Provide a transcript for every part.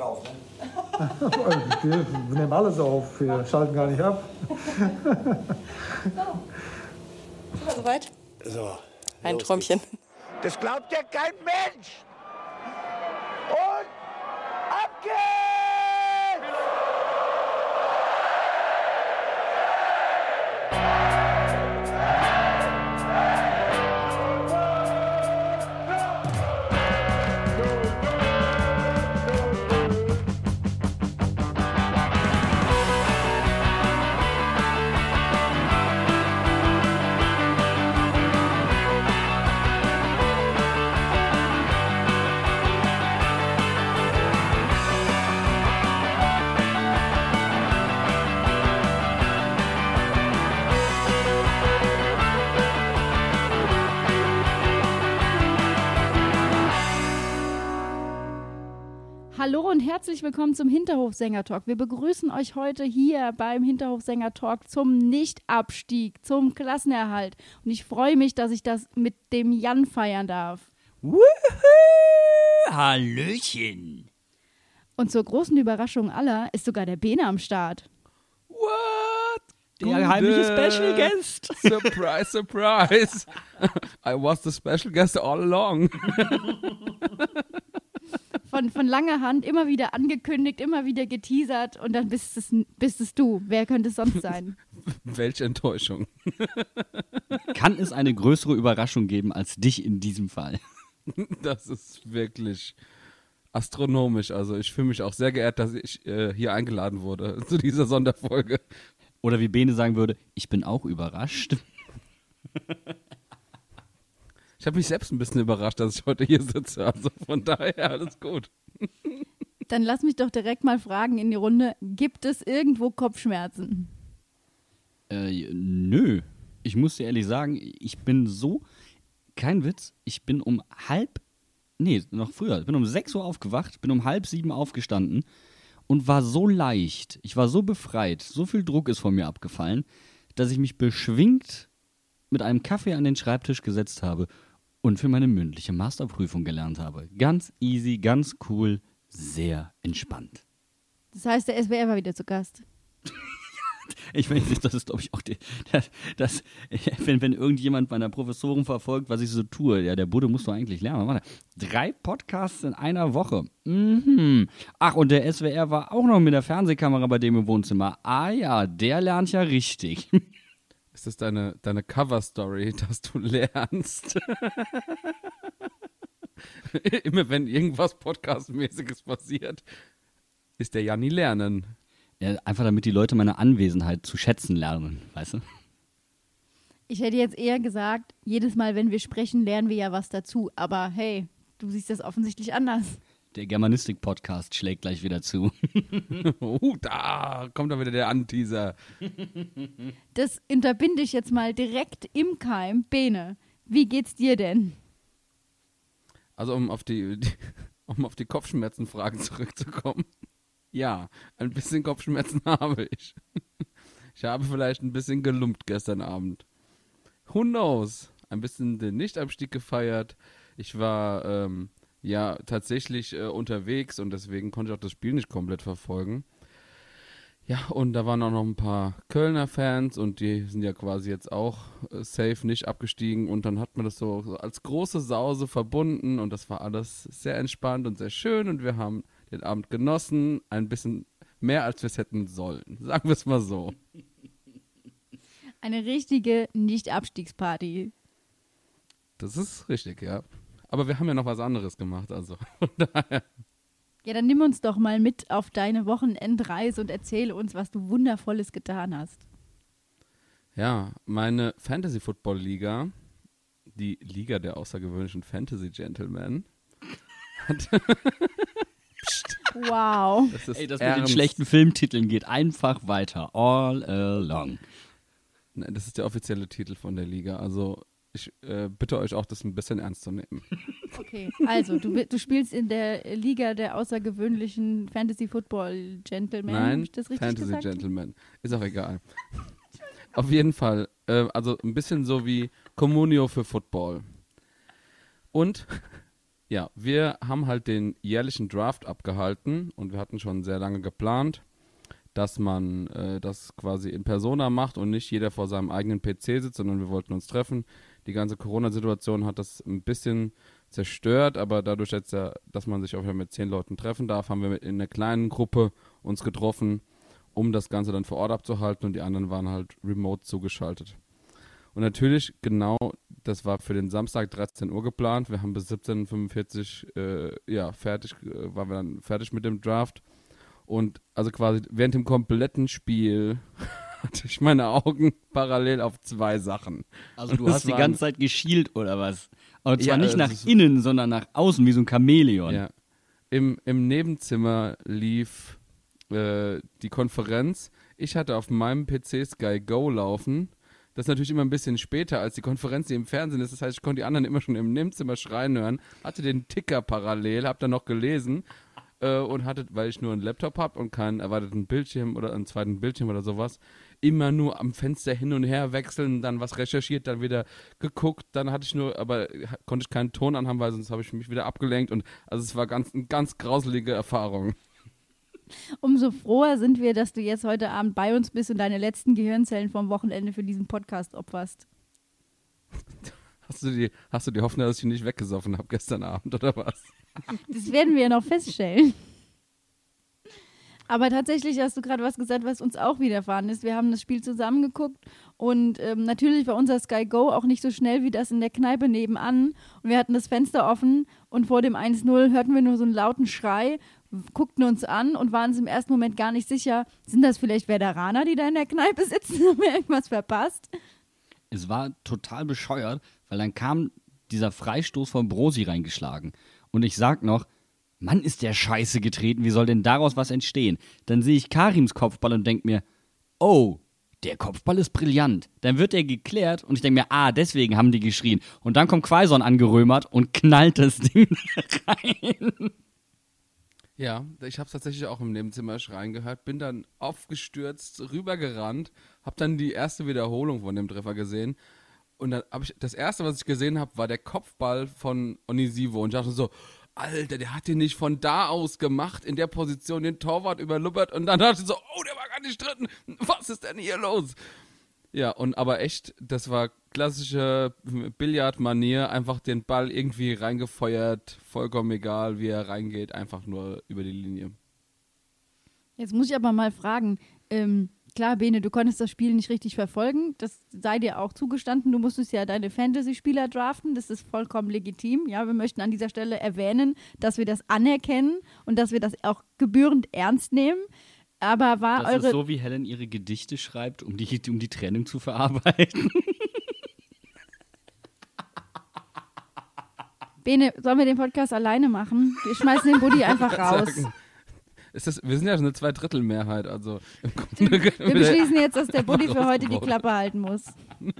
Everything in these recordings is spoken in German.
drauf, ne? Wir nehmen alles auf, wir schalten gar nicht ab. Soweit? So. Ein Träumchen. Das glaubt ja kein Mensch. Hallo und herzlich willkommen zum Hinterhofsänger-Talk. Wir begrüßen euch heute hier beim Hinterhofsänger-Talk zum Nichtabstieg, zum Klassenerhalt. Und ich freue mich, dass ich das mit dem Jan feiern darf. Wuhu! Hallöchen! Und zur großen Überraschung aller ist sogar der Bene am Start. What? Der Gute. heimliche Special Guest. Surprise, surprise. I was the special guest all along. Von, von langer Hand immer wieder angekündigt, immer wieder geteasert und dann bist es, bist es du. Wer könnte es sonst sein? Welche Enttäuschung. Kann es eine größere Überraschung geben als dich in diesem Fall? Das ist wirklich astronomisch. Also ich fühle mich auch sehr geehrt, dass ich äh, hier eingeladen wurde zu dieser Sonderfolge. Oder wie Bene sagen würde, ich bin auch überrascht. Ich habe mich selbst ein bisschen überrascht, dass ich heute hier sitze. Also von daher alles gut. Dann lass mich doch direkt mal fragen in die Runde: Gibt es irgendwo Kopfschmerzen? Äh, nö. Ich muss dir ehrlich sagen, ich bin so, kein Witz, ich bin um halb, nee, noch früher, ich bin um 6 Uhr aufgewacht, bin um halb sieben aufgestanden und war so leicht, ich war so befreit, so viel Druck ist von mir abgefallen, dass ich mich beschwingt mit einem Kaffee an den Schreibtisch gesetzt habe und für meine mündliche Masterprüfung gelernt habe. Ganz easy, ganz cool, sehr entspannt. Das heißt, der SWR war wieder zu Gast. Ich weiß nicht, das ist, glaube ich, auch die, das, das, wenn, wenn irgendjemand meiner Professoren verfolgt, was ich so tue, ja, der Bude musst du eigentlich lernen. Warte, drei Podcasts in einer Woche. Mhm. Ach, und der SWR war auch noch mit der Fernsehkamera bei dem im Wohnzimmer. Ah ja, der lernt ja richtig. Ist das deine, deine Cover-Story, dass du lernst? Immer wenn irgendwas Podcast-mäßiges passiert, ist der Janni lernen. Ja, einfach damit die Leute meine Anwesenheit zu schätzen lernen, weißt du? Ich hätte jetzt eher gesagt, jedes Mal, wenn wir sprechen, lernen wir ja was dazu. Aber hey, du siehst das offensichtlich anders. Der Germanistik-Podcast schlägt gleich wieder zu. Oh, da kommt dann wieder der Anteaser. Das unterbinde ich jetzt mal direkt im Keim. Bene, wie geht's dir denn? Also um auf die, die um auf die Kopfschmerzenfragen zurückzukommen. Ja, ein bisschen Kopfschmerzen habe ich. Ich habe vielleicht ein bisschen gelumpt gestern Abend. Who knows? Ein bisschen den Nichtabstieg gefeiert. Ich war ähm, ja tatsächlich äh, unterwegs und deswegen konnte ich auch das Spiel nicht komplett verfolgen. Ja, und da waren auch noch ein paar Kölner Fans und die sind ja quasi jetzt auch äh, safe nicht abgestiegen und dann hat man das so, so als große Sause verbunden und das war alles sehr entspannt und sehr schön und wir haben den Abend genossen, ein bisschen mehr als wir es hätten sollen. Sagen wir es mal so. Eine richtige Nicht-Abstiegsparty. Das ist richtig, ja. Aber wir haben ja noch was anderes gemacht, also von daher. Ja, dann nimm uns doch mal mit auf deine Wochenendreise und erzähle uns, was du Wundervolles getan hast. Ja, meine Fantasy Football Liga, die Liga der außergewöhnlichen Fantasy Gentlemen, hat. Wow. das ist Ey, das mit den ernst. schlechten Filmtiteln geht einfach weiter. All along. Nein, das ist der offizielle Titel von der Liga. Also ich äh, bitte euch auch, das ein bisschen ernst zu nehmen. Okay, also du, du spielst in der Liga der außergewöhnlichen Fantasy Football Gentlemen. Nein, Fantasy gesagt? Gentleman. Ist auch egal. Auf jeden Fall. Äh, also ein bisschen so wie Communio für Football. Und ja, wir haben halt den jährlichen Draft abgehalten und wir hatten schon sehr lange geplant, dass man äh, das quasi in Persona macht und nicht jeder vor seinem eigenen PC sitzt, sondern wir wollten uns treffen. Die ganze Corona-Situation hat das ein bisschen zerstört, aber dadurch, jetzt, ja, dass man sich auch mit zehn Leuten treffen darf, haben wir in einer kleinen Gruppe uns getroffen, um das Ganze dann vor Ort abzuhalten und die anderen waren halt remote zugeschaltet. Und natürlich, genau, das war für den Samstag 13 Uhr geplant. Wir haben bis 17.45 Uhr, äh, ja, fertig, äh, waren wir dann fertig mit dem Draft. Und also quasi während dem kompletten Spiel hatte ich meine Augen parallel auf zwei Sachen. Also du hast die ganze Zeit geschielt oder was? Und zwar Ja, nicht äh, nach innen, sondern nach außen, wie so ein Chamäleon. Ja. Im, Im Nebenzimmer lief äh, die Konferenz. Ich hatte auf meinem PC Sky Go laufen. Das ist natürlich immer ein bisschen später als die Konferenz, die im Fernsehen ist. Das heißt, ich konnte die anderen immer schon im Nebenzimmer schreien hören. Hatte den Ticker parallel, hab dann noch gelesen äh, und hatte, weil ich nur einen Laptop habe und keinen erweiterten Bildschirm oder einen zweiten Bildschirm oder sowas, immer nur am Fenster hin und her wechseln, dann was recherchiert, dann wieder geguckt, dann hatte ich nur, aber konnte ich keinen Ton anhaben, weil sonst habe ich mich wieder abgelenkt und also es war ganz, eine ganz grauselige Erfahrung. Umso froher sind wir, dass du jetzt heute Abend bei uns bist und deine letzten Gehirnzellen vom Wochenende für diesen Podcast opferst. Hast du die, hast du die Hoffnung, dass ich nicht weggesoffen habe gestern Abend oder was? Das werden wir ja noch feststellen. Aber tatsächlich hast du gerade was gesagt, was uns auch widerfahren ist. Wir haben das Spiel zusammengeguckt und ähm, natürlich war unser Sky Go auch nicht so schnell wie das in der Kneipe nebenan. Und wir hatten das Fenster offen und vor dem 1-0 hörten wir nur so einen lauten Schrei, guckten uns an und waren uns im ersten Moment gar nicht sicher, sind das vielleicht Veteraner, die da in der Kneipe sitzen? Haben wir irgendwas verpasst? Es war total bescheuert, weil dann kam dieser Freistoß von Brosi reingeschlagen. Und ich sag noch, Mann, ist der scheiße getreten, wie soll denn daraus was entstehen? Dann sehe ich Karims Kopfball und denk mir, oh, der Kopfball ist brillant. Dann wird er geklärt und ich denke mir, ah, deswegen haben die geschrien. Und dann kommt Quaison angerömert und knallt das Ding rein. Ja, ich habe tatsächlich auch im Nebenzimmer schreien gehört, bin dann aufgestürzt, rübergerannt, habe dann die erste Wiederholung von dem Treffer gesehen und dann habe ich das erste, was ich gesehen habe, war der Kopfball von Onisivo und ich dachte so, Alter, der hat den nicht von da aus gemacht, in der Position den Torwart überlubbert und dann dachte ich so, oh, der war gar nicht drin, was ist denn hier los? Ja, und aber echt, das war klassische Billardmanier, einfach den Ball irgendwie reingefeuert, vollkommen egal, wie er reingeht, einfach nur über die Linie. Jetzt muss ich aber mal fragen, ähm, klar, Bene, du konntest das Spiel nicht richtig verfolgen. Das sei dir auch zugestanden. Du musstest ja deine Fantasy-Spieler draften. Das ist vollkommen legitim. Ja, wir möchten an dieser Stelle erwähnen, dass wir das anerkennen und dass wir das auch gebührend ernst nehmen. Aber war Das eure. ist so, wie Helen ihre Gedichte schreibt, um die, um die Trennung zu verarbeiten. Bene, sollen wir den Podcast alleine machen? Wir schmeißen den Buddy einfach raus. Sagen, Ist das, wir sind ja schon eine Zweidrittelmehrheit, also im Grunde Wir beschließen jetzt, dass der Buddy für heute die. Klappe halten muss.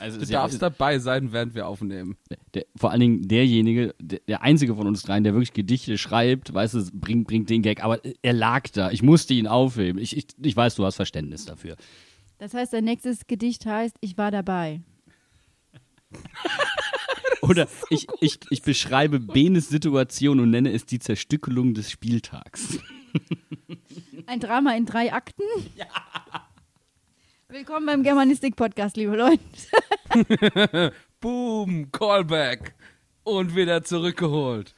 Also Du ist ja- darfst dabei sein, während wir aufnehmen. der, vor allen Dingen derjenige, der, der einzige von uns dreien, der wirklich Gedichte schreibt, weißt du, bringt, bringt den Gag, aber er lag da. Ich musste ihn aufheben. Ich, ich, ich weiß, du hast Verständnis dafür. Das heißt, dein nächstes Gedicht heißt Ich war dabei. Oder ich, ich, ich beschreibe Benes Situation und nenne es die Zerstückelung des Spieltags. Ein Drama in drei Akten? Ja. Willkommen beim Germanistik-Podcast, liebe Leute. Boom, Callback. Und wieder zurückgeholt.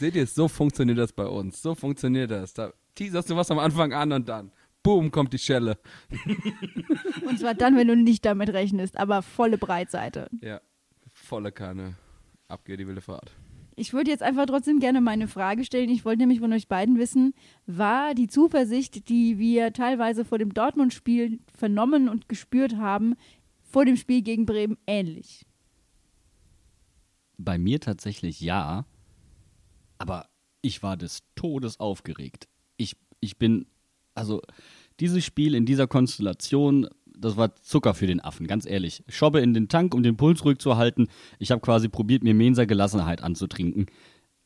Seht ihr, so funktioniert das bei uns. So funktioniert das. Da teaserst du was am Anfang an und dann, boom, kommt die Schelle. Und zwar dann, wenn du nicht damit rechnest, aber volle Breitseite. Ja, volle Kanne. Ab geht die wilde Fahrt. Ich würde jetzt einfach trotzdem gerne meine Frage stellen. Ich wollte nämlich von euch beiden wissen, war die Zuversicht, die wir teilweise vor dem Dortmund-Spiel vernommen und gespürt haben, vor dem Spiel gegen Bremen ähnlich? Bei mir tatsächlich ja, aber ich war des Todes aufgeregt. Ich, ich bin, also dieses Spiel in dieser Konstellation, das war Zucker für den Affen, ganz ehrlich. Schobbe in den Tank, um den Puls ruhig zu halten. Ich habe quasi probiert, mir Mensa Gelassenheit anzutrinken.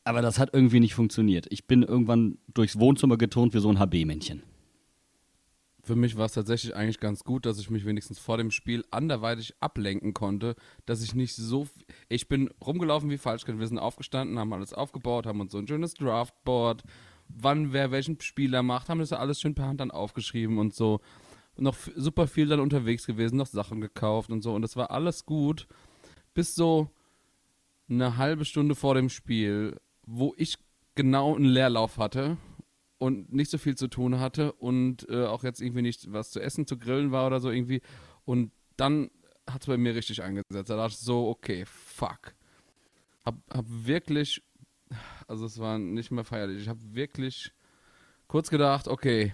Aber das hat irgendwie nicht funktioniert. Ich bin irgendwann durchs Wohnzimmer geturnt wie so ein HB-Männchen. Für mich war es tatsächlich eigentlich ganz gut, dass ich mich wenigstens vor dem Spiel anderweitig ablenken konnte, dass ich nicht so. Ich bin rumgelaufen wie falsch. Wir sind aufgestanden, haben alles aufgebaut, haben uns so ein schönes Draftboard, wann wer welchen Spieler macht, haben das ja alles schön per Hand dann aufgeschrieben und so. Noch super viel dann unterwegs gewesen, noch Sachen gekauft und so. Und das war alles gut, bis so eine halbe Stunde vor dem Spiel, wo ich genau einen Leerlauf hatte und nicht so viel zu tun hatte und äh, auch jetzt irgendwie nicht was zu essen, zu grillen war oder so irgendwie. Und dann hat es bei mir richtig eingesetzt. Da dachte ich so, okay, fuck. Hab, hab wirklich, also es war nicht mehr feierlich, ich habe wirklich kurz gedacht, okay,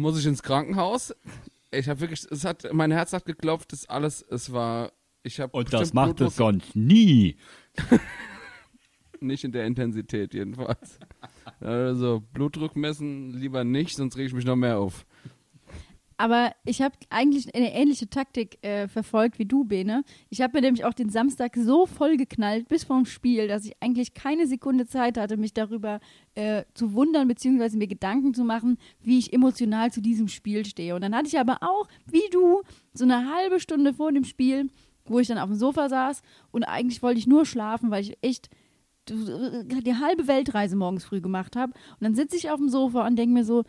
muss ich ins Krankenhaus? Ich habe wirklich, es hat, mein Herz hat geklopft, das alles, es war, ich habe Und das macht es sonst nie. Nicht in der Intensität jedenfalls. Also Blutdruck messen lieber nicht, sonst rege ich mich noch mehr auf. Aber ich habe eigentlich eine ähnliche Taktik äh, verfolgt wie du, Bene. Ich habe mir nämlich auch den Samstag so voll geknallt bis vorm Spiel, dass ich eigentlich keine Sekunde Zeit hatte, mich darüber äh, zu wundern bzw. mir Gedanken zu machen, wie ich emotional zu diesem Spiel stehe. Und dann hatte ich aber auch, wie du, so eine halbe Stunde vor dem Spiel, wo ich dann auf dem Sofa saß und eigentlich wollte ich nur schlafen, weil ich echt die halbe Weltreise morgens früh gemacht habe. Und dann sitze ich auf dem Sofa und denke mir so,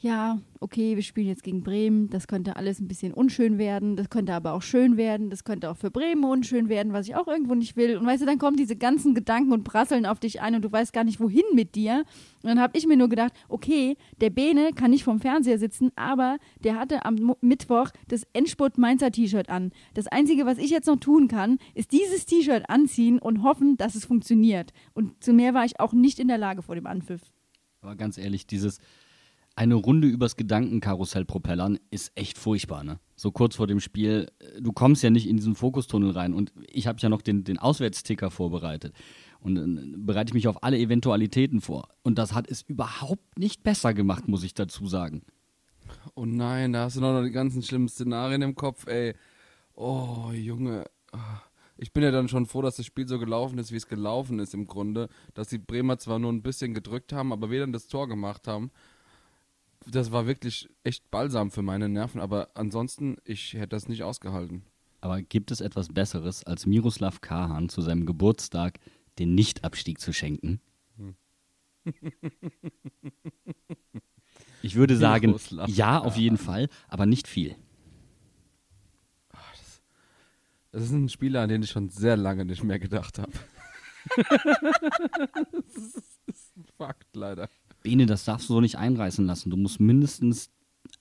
ja, okay, wir spielen jetzt gegen Bremen, das könnte alles ein bisschen unschön werden, das könnte aber auch schön werden, das könnte auch für Bremen unschön werden, was ich auch irgendwo nicht will. Und weißt du, dann kommen diese ganzen Gedanken und prasseln auf dich ein und du weißt gar nicht, wohin mit dir. Und dann habe ich mir nur gedacht, okay, der Bene kann nicht vorm Fernseher sitzen, aber der hatte am Mittwoch das Endspurt Mainzer T-Shirt an. Das Einzige, was ich jetzt noch tun kann, ist dieses T-Shirt anziehen und hoffen, dass es funktioniert. Und zu mehr war ich auch nicht in der Lage vor dem Anpfiff. Aber ganz ehrlich, dieses eine Runde übers Gedankenkarussell propellern ist echt furchtbar, ne? So kurz vor dem Spiel, äh, du kommst ja nicht in diesen Fokustunnel rein und ich habe ja noch den, den Auswärtsticker vorbereitet und äh, bereite ich mich auf alle Eventualitäten vor. Und das hat es überhaupt nicht besser gemacht, muss ich dazu sagen. Oh nein, da hast du noch die ganzen schlimmen Szenarien im Kopf, ey. Oh, Junge. Ich bin ja dann schon froh, dass das Spiel so gelaufen ist, wie es gelaufen ist im Grunde. Dass die Bremer zwar nur ein bisschen gedrückt haben, aber weder das Tor gemacht haben. Das war wirklich echt balsam für meine Nerven, aber ansonsten, ich hätte das nicht ausgehalten. Aber gibt es etwas Besseres, als Miroslav Kahan zu seinem Geburtstag den Nichtabstieg zu schenken? Ich würde sagen, Miroslav ja, auf jeden Fall, aber nicht viel. Das ist ein Spieler, an den ich schon sehr lange nicht mehr gedacht habe. das ist ein Fakt, leider. Bene, das darfst du so nicht einreißen lassen. Du musst mindestens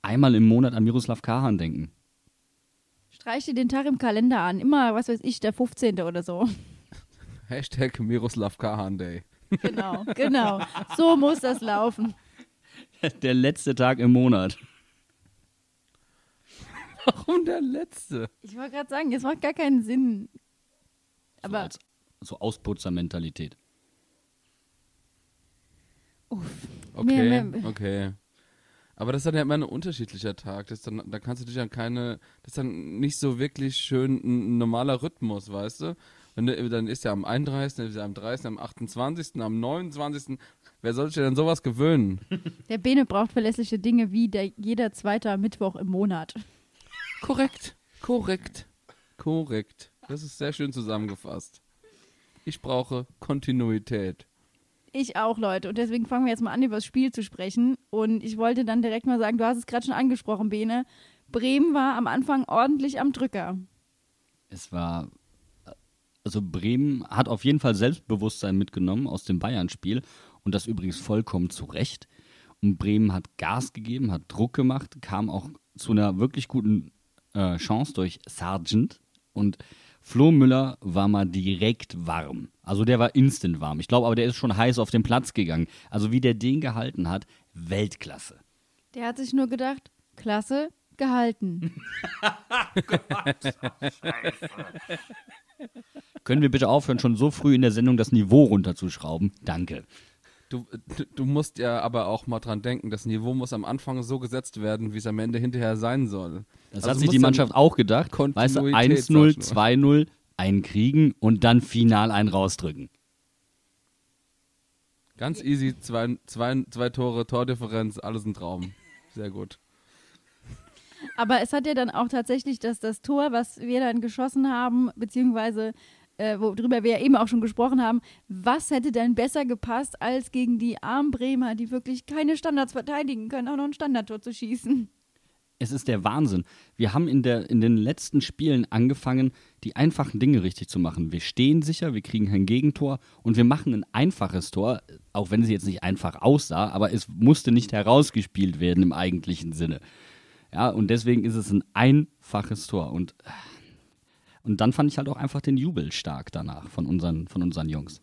einmal im Monat an Miroslav Kahan denken. Streich dir den Tag im Kalender an. Immer, was weiß ich, der 15. oder so. Hashtag Miroslav Kahan Day. Genau, genau. So muss das laufen. Der letzte Tag im Monat. Warum der letzte? Ich wollte gerade sagen, es macht gar keinen Sinn. So, Aber als, so Ausputzermentalität. Okay, Mehr- mehr- okay. Aber das ist dann ja immer ein unterschiedlicher Tag. Das dann, da kannst du dich an keine, das ist dann nicht so wirklich schön ein normaler Rhythmus, weißt du? Wenn dann ist ja am 31., dann ist ja am 30., am 28., am 29. Wer soll sich denn sowas gewöhnen? der Bene braucht verlässliche Dinge wie der, jeder zweite Mittwoch im Monat. Korrekt, korrekt, korrekt. Das ist sehr schön zusammengefasst. Ich brauche Kontinuität. Ich auch, Leute. Und deswegen fangen wir jetzt mal an, über das Spiel zu sprechen. Und ich wollte dann direkt mal sagen, du hast es gerade schon angesprochen, Bene. Bremen war am Anfang ordentlich am Drücker. Es war. Also Bremen hat auf jeden Fall Selbstbewusstsein mitgenommen aus dem Bayern-Spiel und das übrigens vollkommen zu Recht. Und Bremen hat Gas gegeben, hat Druck gemacht, kam auch zu einer wirklich guten äh, Chance durch Sargent und Flo Müller war mal direkt warm. Also der war instant warm. Ich glaube aber, der ist schon heiß auf den Platz gegangen. Also wie der den gehalten hat, Weltklasse. Der hat sich nur gedacht, klasse, gehalten. Können wir bitte aufhören, schon so früh in der Sendung das Niveau runterzuschrauben? Danke. Du, du, musst ja aber auch mal dran denken, das Niveau muss am Anfang so gesetzt werden, wie es am Ende hinterher sein soll. Das Also hat sich die Mannschaft auch gedacht. Weißt du, Kontinuität, 1-0, sag ich 2-0, einen kriegen und dann final einen rausdrücken. Ganz easy, zwei, zwei, zwei Tore, Tordifferenz, alles ein Traum. Sehr gut. Aber es hat ja dann auch tatsächlich das, das Tor, was wir dann geschossen haben, beziehungsweise äh, worüber wir ja eben auch schon gesprochen haben, was hätte denn besser gepasst, als gegen die armen Bremer, die wirklich keine Standards verteidigen können, auch noch ein Standardtor zu schießen? Es ist der Wahnsinn. Wir haben in, der, in den letzten Spielen angefangen, die einfachen Dinge richtig zu machen. Wir stehen sicher, wir kriegen kein Gegentor und wir machen ein einfaches Tor, auch wenn es jetzt nicht einfach aussah, aber es musste nicht herausgespielt werden im eigentlichen Sinne. Ja, und deswegen ist es ein einfaches Tor. Und, und dann fand ich halt auch einfach den Jubel stark danach von unseren, von unseren Jungs.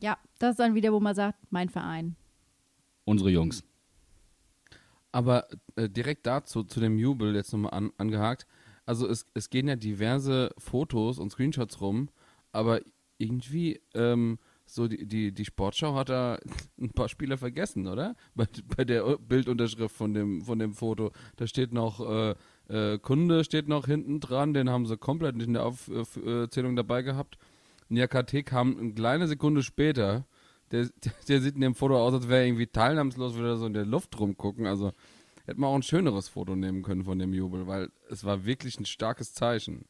Ja, das ist dann wieder, wo man sagt, mein Verein. Unsere Jungs. Aber äh, direkt dazu, zu dem Jubel jetzt nochmal an, angehakt. Also es, es gehen ja diverse Fotos und Screenshots rum, aber irgendwie ähm, so die, die, die Sportschau hat da ein paar Spieler vergessen, oder? Bei, bei der Bildunterschrift von dem, von dem Foto. Da steht noch äh, äh, Kunde steht noch hinten dran, den haben sie komplett nicht in der Aufzählung dabei gehabt. Niakate kam eine kleine Sekunde später. Der, der sieht in dem Foto aus, als wäre er irgendwie teilnahmslos wieder so in der Luft rumgucken. Also hätte man auch ein schöneres Foto nehmen können von dem Jubel, weil es war wirklich ein starkes Zeichen.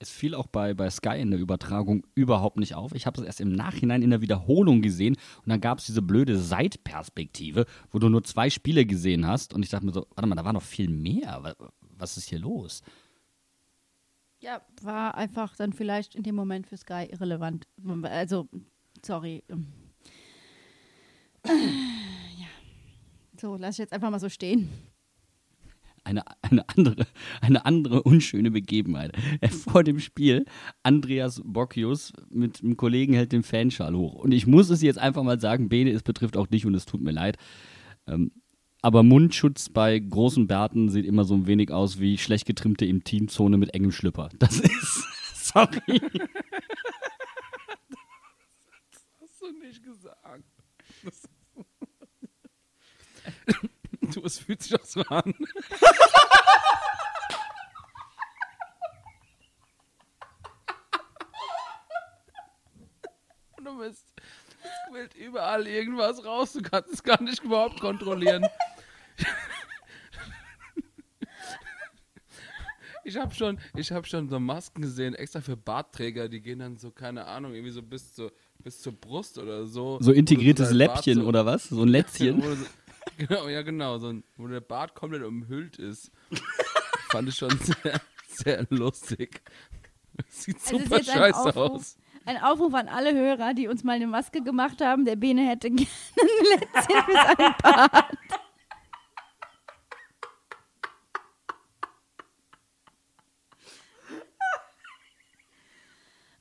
Es fiel auch bei, bei Sky in der Übertragung überhaupt nicht auf. Ich habe es erst im Nachhinein in der Wiederholung gesehen und dann gab es diese blöde Seitperspektive, wo du nur zwei Spiele gesehen hast und ich dachte mir so, warte mal, da war noch viel mehr. Wa- Was ist hier los? Ja, war einfach dann vielleicht in dem Moment für Sky irrelevant. Also, sorry. Ja. So, lass ich jetzt einfach mal so stehen. Eine, eine, andere, eine andere unschöne Begebenheit. Vor dem Spiel, Andreas Bocchius mit einem Kollegen hält den Fanschal hoch. Und ich muss es jetzt einfach mal sagen, Bene, es betrifft auch dich und es tut mir leid. Ähm, aber Mundschutz bei großen Bärten sieht immer so ein wenig aus wie schlecht getrimmte Intimzone mit engem Schlüpper. Das ist, sorry. Hast du nicht gesagt. Du, es fühlt sich auch so an. Du bist, es quillt überall irgendwas raus. Du kannst es gar nicht überhaupt kontrollieren. Ich habe schon, ich hab schon so Masken gesehen, extra für Bartträger, die gehen dann so, keine Ahnung, irgendwie so bis, zur bis zur Brust oder so. So integriertes Läppchen so- oder was? So ein Lätzchen. So, genau, ja genau, so ein, wo der Bart komplett umhüllt ist. Fand ich schon sehr, sehr lustig. Sieht Also super scheiße Aufruf, aus. ein Aufruf an alle Hörer, die uns mal eine Maske gemacht haben. Der Bene hätte gerne ein Lätzchen für seinen Bart.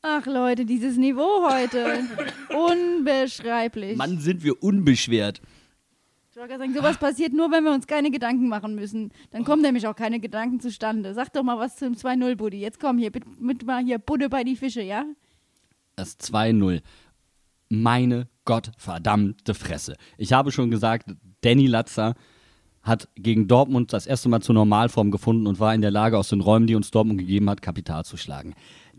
Ach Leute, dieses Niveau heute. Unbeschreiblich. Mann, sind wir unbeschwert. Ich wollte gerade sagen, sowas passiert nur, wenn wir uns keine Gedanken machen müssen. Dann kommen nämlich auch keine Gedanken zustande. Sag doch mal was zum 2-0, Buddy. Jetzt komm hier, mit, mit mal hier Budde bei die Fische, ja? Das 2-0. Meine gottverdammte Fresse. Ich habe schon gesagt, Danny Latzer hat gegen Dortmund das erste Mal zur Normalform gefunden und war in der Lage, aus den Räumen, die uns Dortmund gegeben hat, Kapital zu schlagen.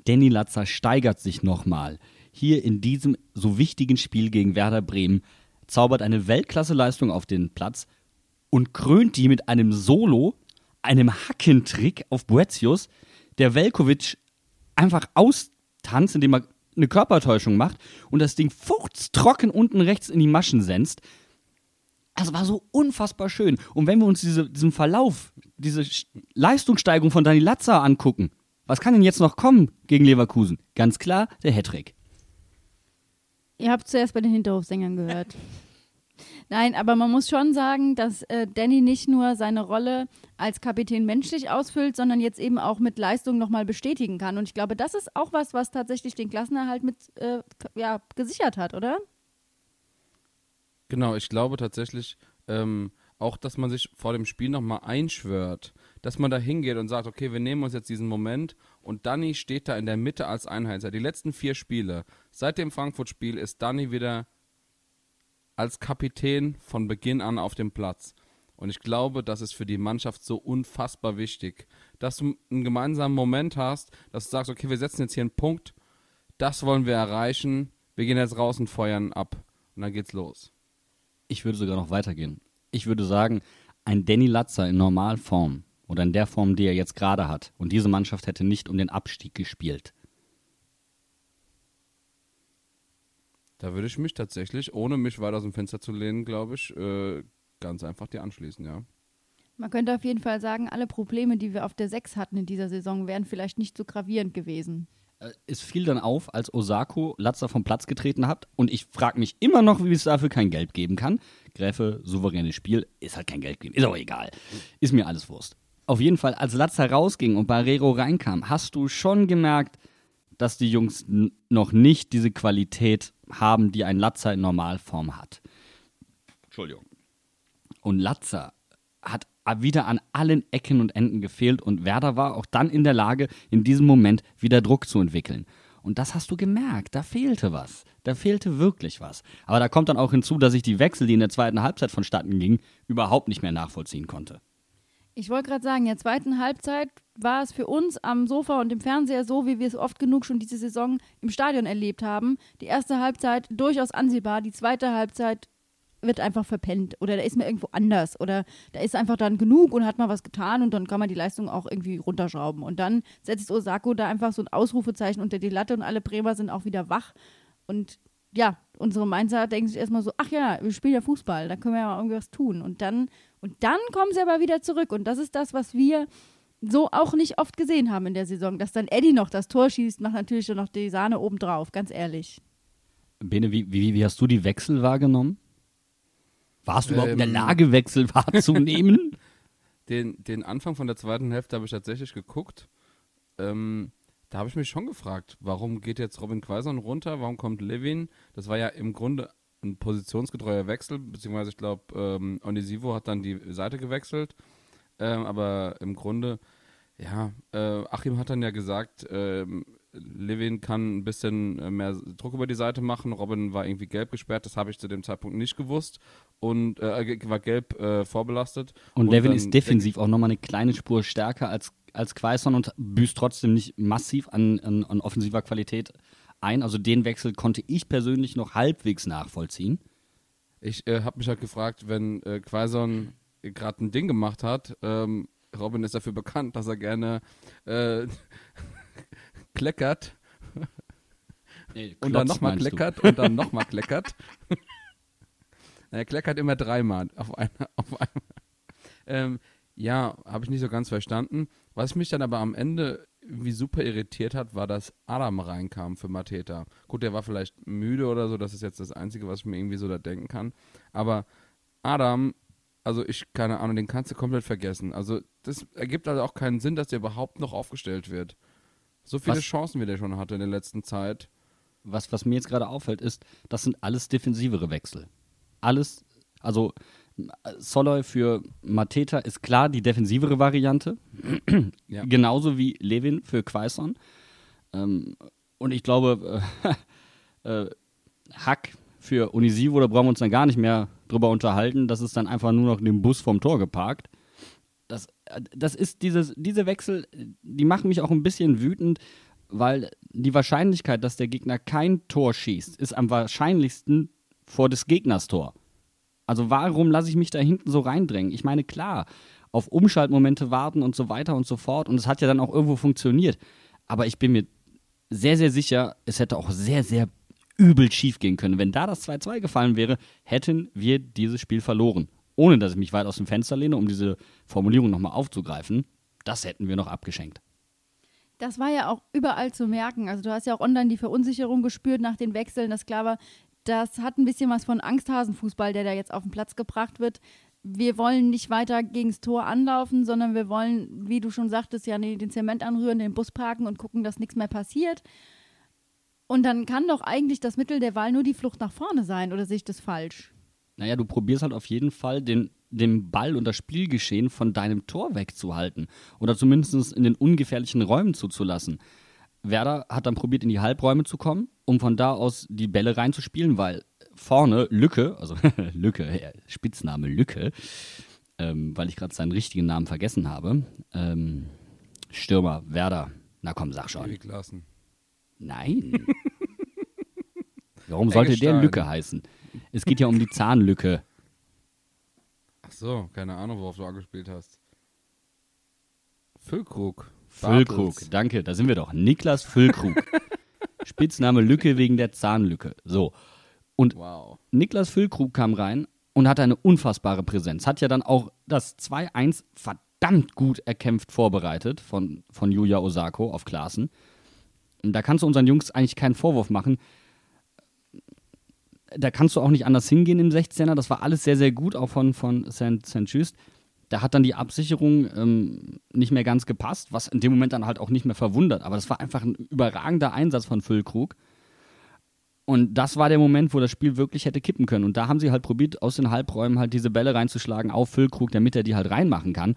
Danny Latzer steigert sich nochmal. Hier in diesem so wichtigen Spiel gegen Werder Bremen, zaubert eine Weltklasseleistung auf den Platz und krönt die mit einem Solo, einem Hackentrick auf Boetius, der Velkovic einfach austanzt, indem er eine Körpertäuschung macht und das Ding fuchstrocken unten rechts in die Maschen senzt. Das war so unfassbar schön. Und wenn wir uns diese, diesen Verlauf, diese Leistungssteigerung von Dani Latza angucken, was kann denn jetzt noch kommen gegen Leverkusen? Ganz klar, der Hattrick. Ihr habt zuerst bei den Hinterhofsängern gehört. Nein, aber man muss schon sagen, dass äh, Danny nicht nur seine Rolle als Kapitän menschlich ausfüllt, sondern jetzt eben auch mit Leistung nochmal bestätigen kann. Und ich glaube, das ist auch was, was tatsächlich den Klassenerhalt mit äh, ja, gesichert hat, oder? Genau, ich glaube tatsächlich ähm, auch, dass man sich vor dem Spiel nochmal einschwört, dass man da hingeht und sagt, okay, wir nehmen uns jetzt diesen Moment und Danny steht da in der Mitte als Einheitser. Die letzten vier Spiele, seit dem Frankfurt-Spiel ist Danny wieder als Kapitän von Beginn an auf dem Platz. Und ich glaube, das ist für die Mannschaft so unfassbar wichtig, dass du einen gemeinsamen Moment hast, dass du sagst, okay, wir setzen jetzt hier einen Punkt, das wollen wir erreichen, wir gehen jetzt raus und feuern ab. Und dann geht's los. Ich würde sogar noch weitergehen. Ich würde sagen, ein Danny Latzer in Normalform oder in der Form, die er jetzt gerade hat, und diese Mannschaft hätte nicht um den Abstieg gespielt. Da würde ich mich tatsächlich, ohne mich weiter aus dem Fenster zu lehnen, glaube ich, äh, ganz einfach dir anschließen, ja. Man könnte auf jeden Fall sagen, alle Probleme, die wir auf der 6 hatten in dieser Saison, wären vielleicht nicht so gravierend gewesen. Äh, Es fiel dann auf, als Osako Latzer vom Platz getreten hat. Und ich frage mich immer noch, wie es dafür kein Geld geben kann. Gräfe, souveränes Spiel, ist halt kein Geld geben. Ist aber egal. Ist mir alles Wurst. Auf jeden Fall, als Latzer rausging und Barrero reinkam, hast du schon gemerkt, dass die Jungs noch nicht diese Qualität haben, die ein Latzer in Normalform hat. Entschuldigung. Und Latzer hat wieder an allen Ecken und Enden gefehlt und Werder war auch dann in der Lage, in diesem Moment wieder Druck zu entwickeln. Und das hast du gemerkt, da fehlte was. Da fehlte wirklich was. Aber da kommt dann auch hinzu, dass ich die Wechsel, die in der zweiten Halbzeit vonstatten gingen, überhaupt nicht mehr nachvollziehen konnte. Ich wollte gerade sagen, in der zweiten Halbzeit war es für uns am Sofa und im Fernseher so, wie wir es oft genug schon diese Saison im Stadion erlebt haben. Die erste Halbzeit durchaus ansehbar, die zweite Halbzeit wird einfach verpennt oder da ist mir irgendwo anders oder da ist einfach dann genug und hat mal was getan und dann kann man die Leistung auch irgendwie runterschrauben. Und dann setzt Osako da einfach so ein Ausrufezeichen unter die Latte und alle Bremer sind auch wieder wach. Und ja, unsere Mainzer denken sich erstmal so, ach ja, wir spielen ja Fußball, da können wir ja mal irgendwas tun. Und dann, und dann kommen sie aber wieder zurück. Und das ist das, was wir so auch nicht oft gesehen haben in der Saison. Dass dann Eddie noch das Tor schießt, macht natürlich dann noch die Sahne obendrauf, ganz ehrlich. Bene, wie, wie, wie hast du die Wechsel wahrgenommen? Warst du überhaupt in der Ähm. Lage, Wechsel wahrzunehmen? Den, den Anfang von der zweiten Hälfte habe ich tatsächlich geguckt. Ähm, da habe ich mich schon gefragt, warum geht jetzt Robin Quaison runter, warum kommt Levin? Das war ja im Grunde ein positionsgetreuer Wechsel, beziehungsweise ich glaube, ähm, Onisivo hat dann die Seite gewechselt. Ähm, aber im Grunde, ja, äh, Achim hat dann ja gesagt, ähm, Levin kann ein bisschen äh, mehr Druck über die Seite machen. Robin war irgendwie gelb gesperrt, das habe ich zu dem Zeitpunkt nicht gewusst und äh, war gelb äh, vorbelastet. Und, Levin dann ist defensiv auch nochmal eine kleine Spur stärker als, als Quaison und büßt trotzdem nicht massiv an, an, an offensiver Qualität ein. Also den Wechsel konnte ich persönlich noch halbwegs nachvollziehen. Ich äh, habe mich halt gefragt, wenn äh, Quaison gerade ein Ding gemacht hat, ähm, Robin ist dafür bekannt, dass er gerne äh, kleckert Nee, und dann nochmal meinst du. kleckert und dann nochmal kleckert. er kleckert immer dreimal auf einmal. Auf einmal. Ähm, ja, habe ich nicht so ganz verstanden. Was mich dann aber am Ende wie super irritiert hat, war, dass Adam reinkam für Mateta. Gut, der war vielleicht müde oder so, das ist jetzt das Einzige, was ich mir irgendwie so da denken kann. Aber Adam, also ich, keine Ahnung, den kannst du komplett vergessen. Also das ergibt also auch keinen Sinn, dass der überhaupt noch aufgestellt wird. So viele Was- Chancen, wie der schon hatte in der letzten Zeit. was, was mir jetzt gerade auffällt, ist, das sind alles defensivere Wechsel. Alles, also Soloy für Mateta ist klar die defensivere Variante. Ja. Genauso wie Levin für Quaison. Ähm, und ich glaube, äh, äh, Hack für Unisivo, da brauchen wir uns dann gar nicht mehr drüber unterhalten. Das ist dann einfach nur noch den Bus vom Tor geparkt. Das, äh, das ist dieses, diese Wechsel, die machen mich auch ein bisschen wütend, weil die Wahrscheinlichkeit, dass der Gegner kein Tor schießt, ist am wahrscheinlichsten vor des Gegners Tor. Also warum lasse ich mich da hinten so reindrängen? Ich meine, klar, auf Umschaltmomente warten und so weiter und so fort. Und es hat ja dann auch irgendwo funktioniert. Aber ich bin mir sehr, sehr sicher, es hätte auch sehr, sehr übel schief gehen können. Wenn da das 2-2 gefallen wäre, hätten wir dieses Spiel verloren. Ohne dass ich mich weit aus dem Fenster lehne, um diese Formulierung nochmal aufzugreifen. Das hätten wir noch abgeschenkt. Das war ja auch überall zu merken. Also du hast ja auch online die Verunsicherung gespürt nach den Wechseln. Das klar war, das hat ein bisschen was von Angsthasenfußball, der da jetzt auf den Platz gebracht wird. Wir wollen nicht weiter gegens Tor anlaufen, sondern wir wollen, wie du schon sagtest, ja den Zement anrühren, den Bus parken und gucken, dass nichts mehr passiert. Und dann kann doch eigentlich das Mittel der Wahl nur die Flucht nach vorne sein, oder sehe ich das falsch? Naja, du probierst halt auf jeden Fall, den, den Ball und das Spielgeschehen von deinem Tor wegzuhalten. Oder zumindest in den ungefährlichen Räumen zuzulassen. Werder hat dann probiert, in die Halbräume zu kommen, um von da aus die Bälle reinzuspielen, weil vorne Lücke, also Lücke, Spitzname Lücke, ähm, weil ich gerade seinen richtigen Namen vergessen habe. Ähm, Stürmer, Werder. Na komm, sag schon. Erik Larsen. Nein. Warum sollte der. Lücke heißen? Es geht ja um die Zahnlücke. Ach so, keine Ahnung, worauf du angespielt hast. Füllkrug. Füllkrug, danke, da sind wir doch. Niklas Füllkrug. Spitzname Lücke wegen der Zahnlücke. So. Und Wow. Niklas Füllkrug kam rein und hatte eine unfassbare Präsenz. Hat ja dann auch das 2-1 verdammt gut erkämpft vorbereitet von, von Yuya Osako auf Klaassen. Und Da kannst du unseren Jungs eigentlich keinen Vorwurf machen. Da kannst du auch nicht anders hingehen im 16er. Das war alles sehr, sehr gut, auch von, von St. St. Just. Da hat dann die Absicherung ähm, nicht mehr ganz gepasst, was in dem Moment dann halt auch nicht mehr verwundert. Aber das war einfach ein überragender Einsatz von Füllkrug. Und das war der Moment, wo das Spiel wirklich hätte kippen können. Und da haben sie halt probiert, aus den Halbräumen halt diese Bälle reinzuschlagen auf Füllkrug, damit er die halt reinmachen kann.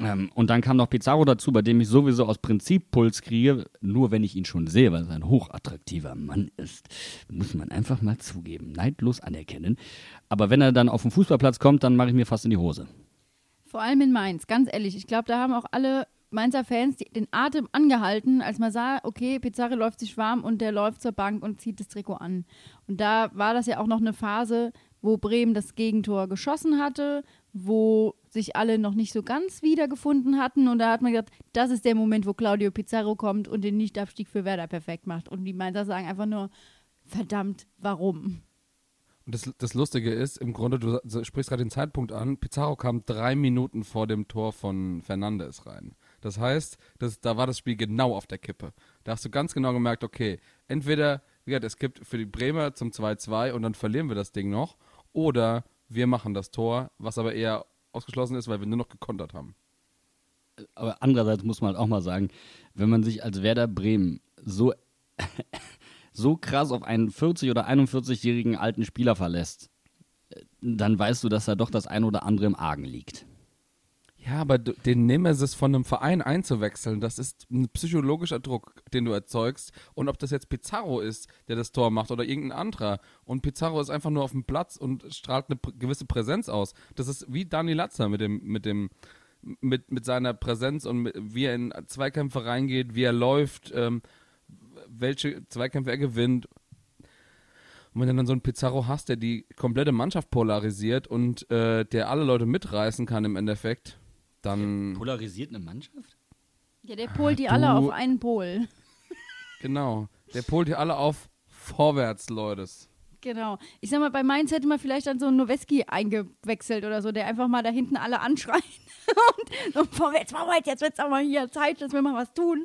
Ähm, und dann kam noch Pizarro dazu, bei dem ich sowieso aus Prinzip Puls kriege, nur wenn ich ihn schon sehe, weil er ein hochattraktiver Mann ist. Muss man einfach mal zugeben, neidlos anerkennen. Aber wenn er dann auf den Fußballplatz kommt, dann mache ich mir fast in die Hose. Vor allem in Mainz, ganz ehrlich. Ich glaube, da haben auch alle Mainzer Fans den Atem angehalten, als man sah, okay, Pizarro läuft sich warm und der läuft zur Bank und zieht das Trikot an. Und da war das ja auch noch eine Phase, wo Bremen das Gegentor geschossen hatte, wo sich alle noch nicht so ganz wiedergefunden hatten. Und da hat man gedacht, das ist der Moment, wo Claudio Pizarro kommt und den Nichtabstieg für Werder perfekt macht. Und die Mainzer sagen einfach nur, verdammt, warum? Das, das Lustige ist, im Grunde, du sprichst gerade den Zeitpunkt an, Pizarro kam drei Minuten vor dem Tor von Fernandes rein. Das heißt, das, da war das Spiel genau auf der Kippe. Da hast du ganz genau gemerkt, okay, entweder, wie gesagt, es gibt für die Bremer zum 2-2 und dann verlieren wir das Ding noch, oder wir machen das Tor, was aber eher ausgeschlossen ist, weil wir nur noch gekontert haben. Aber andererseits muss man halt auch mal sagen, wenn man sich als Werder Bremen so, so krass auf einen 40- oder 41-jährigen alten Spieler verlässt, äh, dann weißt du, dass da doch das ein oder andere im Argen liegt. Ja, aber den Nemesis von einem Verein einzuwechseln, das ist ein psychologischer Druck, den du erzeugst. Und ob das jetzt Pizarro ist, der das Tor macht oder irgendein anderer. Und Pizarro ist einfach nur auf dem Platz und strahlt eine gewisse Präsenz aus. Das ist wie Dani Latzer mit dem, mit dem, mit, mit seiner Präsenz und mit, wie er in Zweikämpfe reingeht, wie er läuft, ähm, welche Zweikämpfe er gewinnt. Und wenn du dann so einen Pizarro hast, der die komplette Mannschaft polarisiert und äh, der alle Leute mitreißen kann im Endeffekt, dann Polarisiert eine Mannschaft? Ja, der polt die du- alle auf einen Pol. genau, der polt die alle auf vorwärts, Leutes. Genau. Ich sag mal, bei Mainz hätte man vielleicht dann so einen Noweski eingewechselt oder so, der einfach mal da hinten alle anschreit und so, vorwärts, vorwärts, jetzt wird's auch mal hier Zeit, dass wir mal was tun.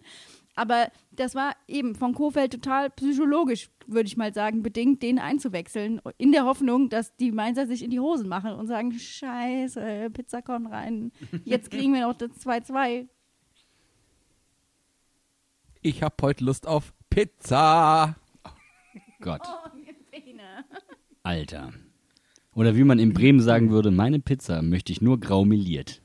Aber das war eben von Kofeld total psychologisch, würde ich mal sagen, bedingt, den einzuwechseln, in der Hoffnung, dass die Mainzer sich in die Hosen machen und sagen, scheiße, Pizza kommt rein, jetzt kriegen wir noch das 2-2. Ich hab heute Lust auf Pizza. Gott. Alter. Oder wie man in Bremen sagen würde, meine Pizza möchte ich nur graumeliert.